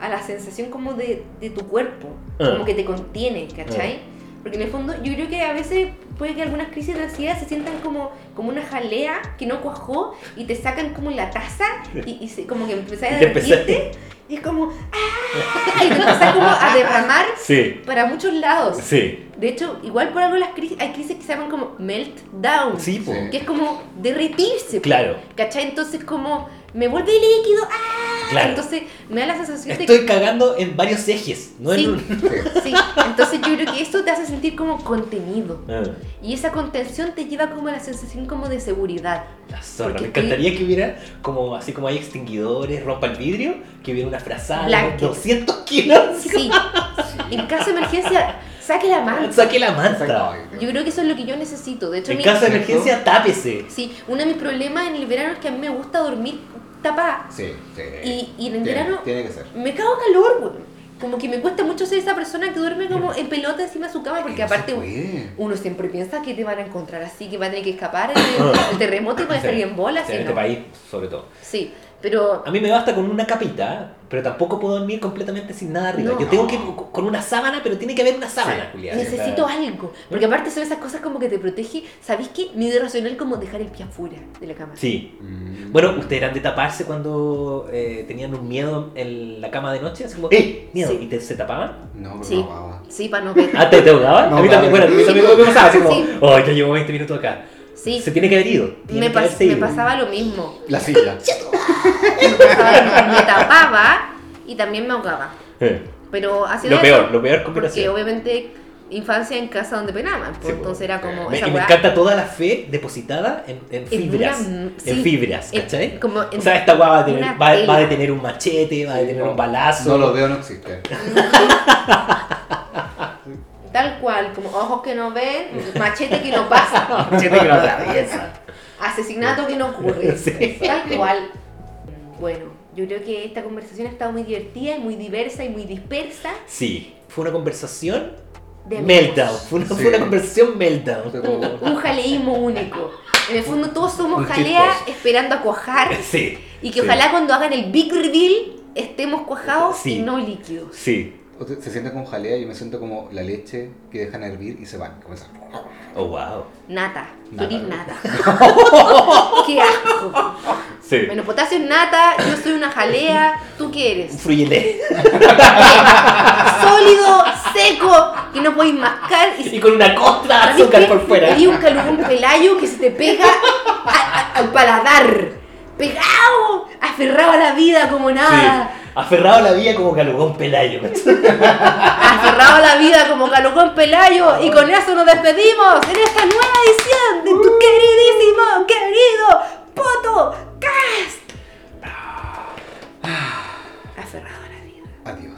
a la sensación como de, de tu cuerpo, Ah. como que te contiene, ¿cachai? Porque en el fondo yo creo que a veces puede que algunas crisis de ansiedad se sientan como, como una jalea que no cuajó y te sacan como la taza y, y se- como que empezás a derretirte y es como ¡ah! y te empezás como a derramar Sí. para muchos lados. Sí. De hecho, igual por algo las crisis, hay crisis que se llaman como meltdown. Sí. Que es como derretirse. Claro. ¿Cachai? Entonces como me vuelve líquido. ¡ah! Claro. Entonces me da la sensación de Estoy cagando en varios ejes, no Sí. en un. que... Sí. Entonces yo creo que esto te hace sentir como contenido. Ah, Y esa contención te lleva como a la sensación como de seguridad. la zorra. Me encantaría que hubiera, como así como hay extinguidores, rompa el vidrio, que hubiera una frazada de Blanket. 200 kilos. Sí. En caso de emergencia, saque la manta. Saque la manta. Yo creo que eso es lo que yo necesito. De hecho, En mi- caso de emergencia, tápese. Sí, uno de mis problemas en el verano es que a mí me gusta dormir tapada. Sí, sí. Y, y en el Tiene- verano Tiene que ser. me cago en calor, güey. Como que me cuesta mucho ser esa persona que duerme como en pelota encima de su cama, porque aparte uno siempre piensa que te van a encontrar así, que va a tener que escapar el, el [coughs] terremoto y va a salir en. Sí, y en este país, sobre todo. Sí, pero A mí me basta con una capita, pero tampoco puedo dormir completamente sin nada arriba. No. Yo tengo que con una sábana, pero tiene que haber una sábana, Sí. Julián. necesito algo. Porque aparte son esas cosas como que te protege. ¿Sabéis qué? Mi idea racional como dejar el pie afuera de la cama. Sí. Mm. Bueno, ¿ustedes eran de taparse cuando eh, tenían un miedo en la cama de noche? Así como, ¡eh! Miedo. Sí. ¿Y te, se tapaban? No, pero Sí. no. Sí, para no ver. [laughs] ¿Ah, te, te ahogaban? No, a mí también, claro. bueno, a mí también me pasaba así como. ¡oh, ya llevo 20 minutos acá! Sí, Se tiene que haber ido. Me, pas- pasaba lo mismo. La silla. [laughs] Me, tapaba y también me ahogaba. Eh, Pero así Lo peor, lo peor combinación. Porque obviamente infancia en casa donde penaban. pues, Sí, pues. entonces era como. Me, esa y me weá- encanta toda la fe depositada en, en fibras. una- en sí, fibras, en- ¿cachai? como en o sea, esta weá va a, tener, va, va a detener un machete, va a detener un balazo. No lo veo, no existe. [laughs] [laughs] Tal cual, como ojos que no ven, machete que no pasa, [laughs] Machete que lo [laughs] atraviesa. asesinato que no ocurre. [laughs] Sí. Tal cual. Bueno, yo creo que esta conversación ha estado muy divertida y muy diversa y muy dispersa. Sí, fue una conversación De meltdown. Fue una, Sí. fue una conversación meltdown. Un, un jaleísmo único. En el fondo todos somos jalea esperando a cuajar Sí. y que sí, ojalá cuando hagan el big reveal estemos cuajados Sí. y no líquidos. Sí. Se siente como jalea y yo me siento como la leche que dejan hervir y se van. Como esa- Oh, wow. Nata, tú Nata. eres nata. [laughs] ¡Qué asco! Sí. Bueno, potasio es nata, yo soy una jalea, ¿tú qué eres? Fruyele. Sólido, seco, que no podéis mascar y Y con una costra de ¿Sabes azúcar por fuera. Hay un calugón pelayo que se te pega a- a- al paladar pegado, aferrado a la vida como nada. Sí. Aferrado a la vida como Calogón Pelayo. [laughs] Aferrado a la vida como Calogón Pelayo. Y con eso nos despedimos en esta nueva edición de tu uh. queridísimo, querido Poto Cast. Ah. Aferrado a la vida. Adiós.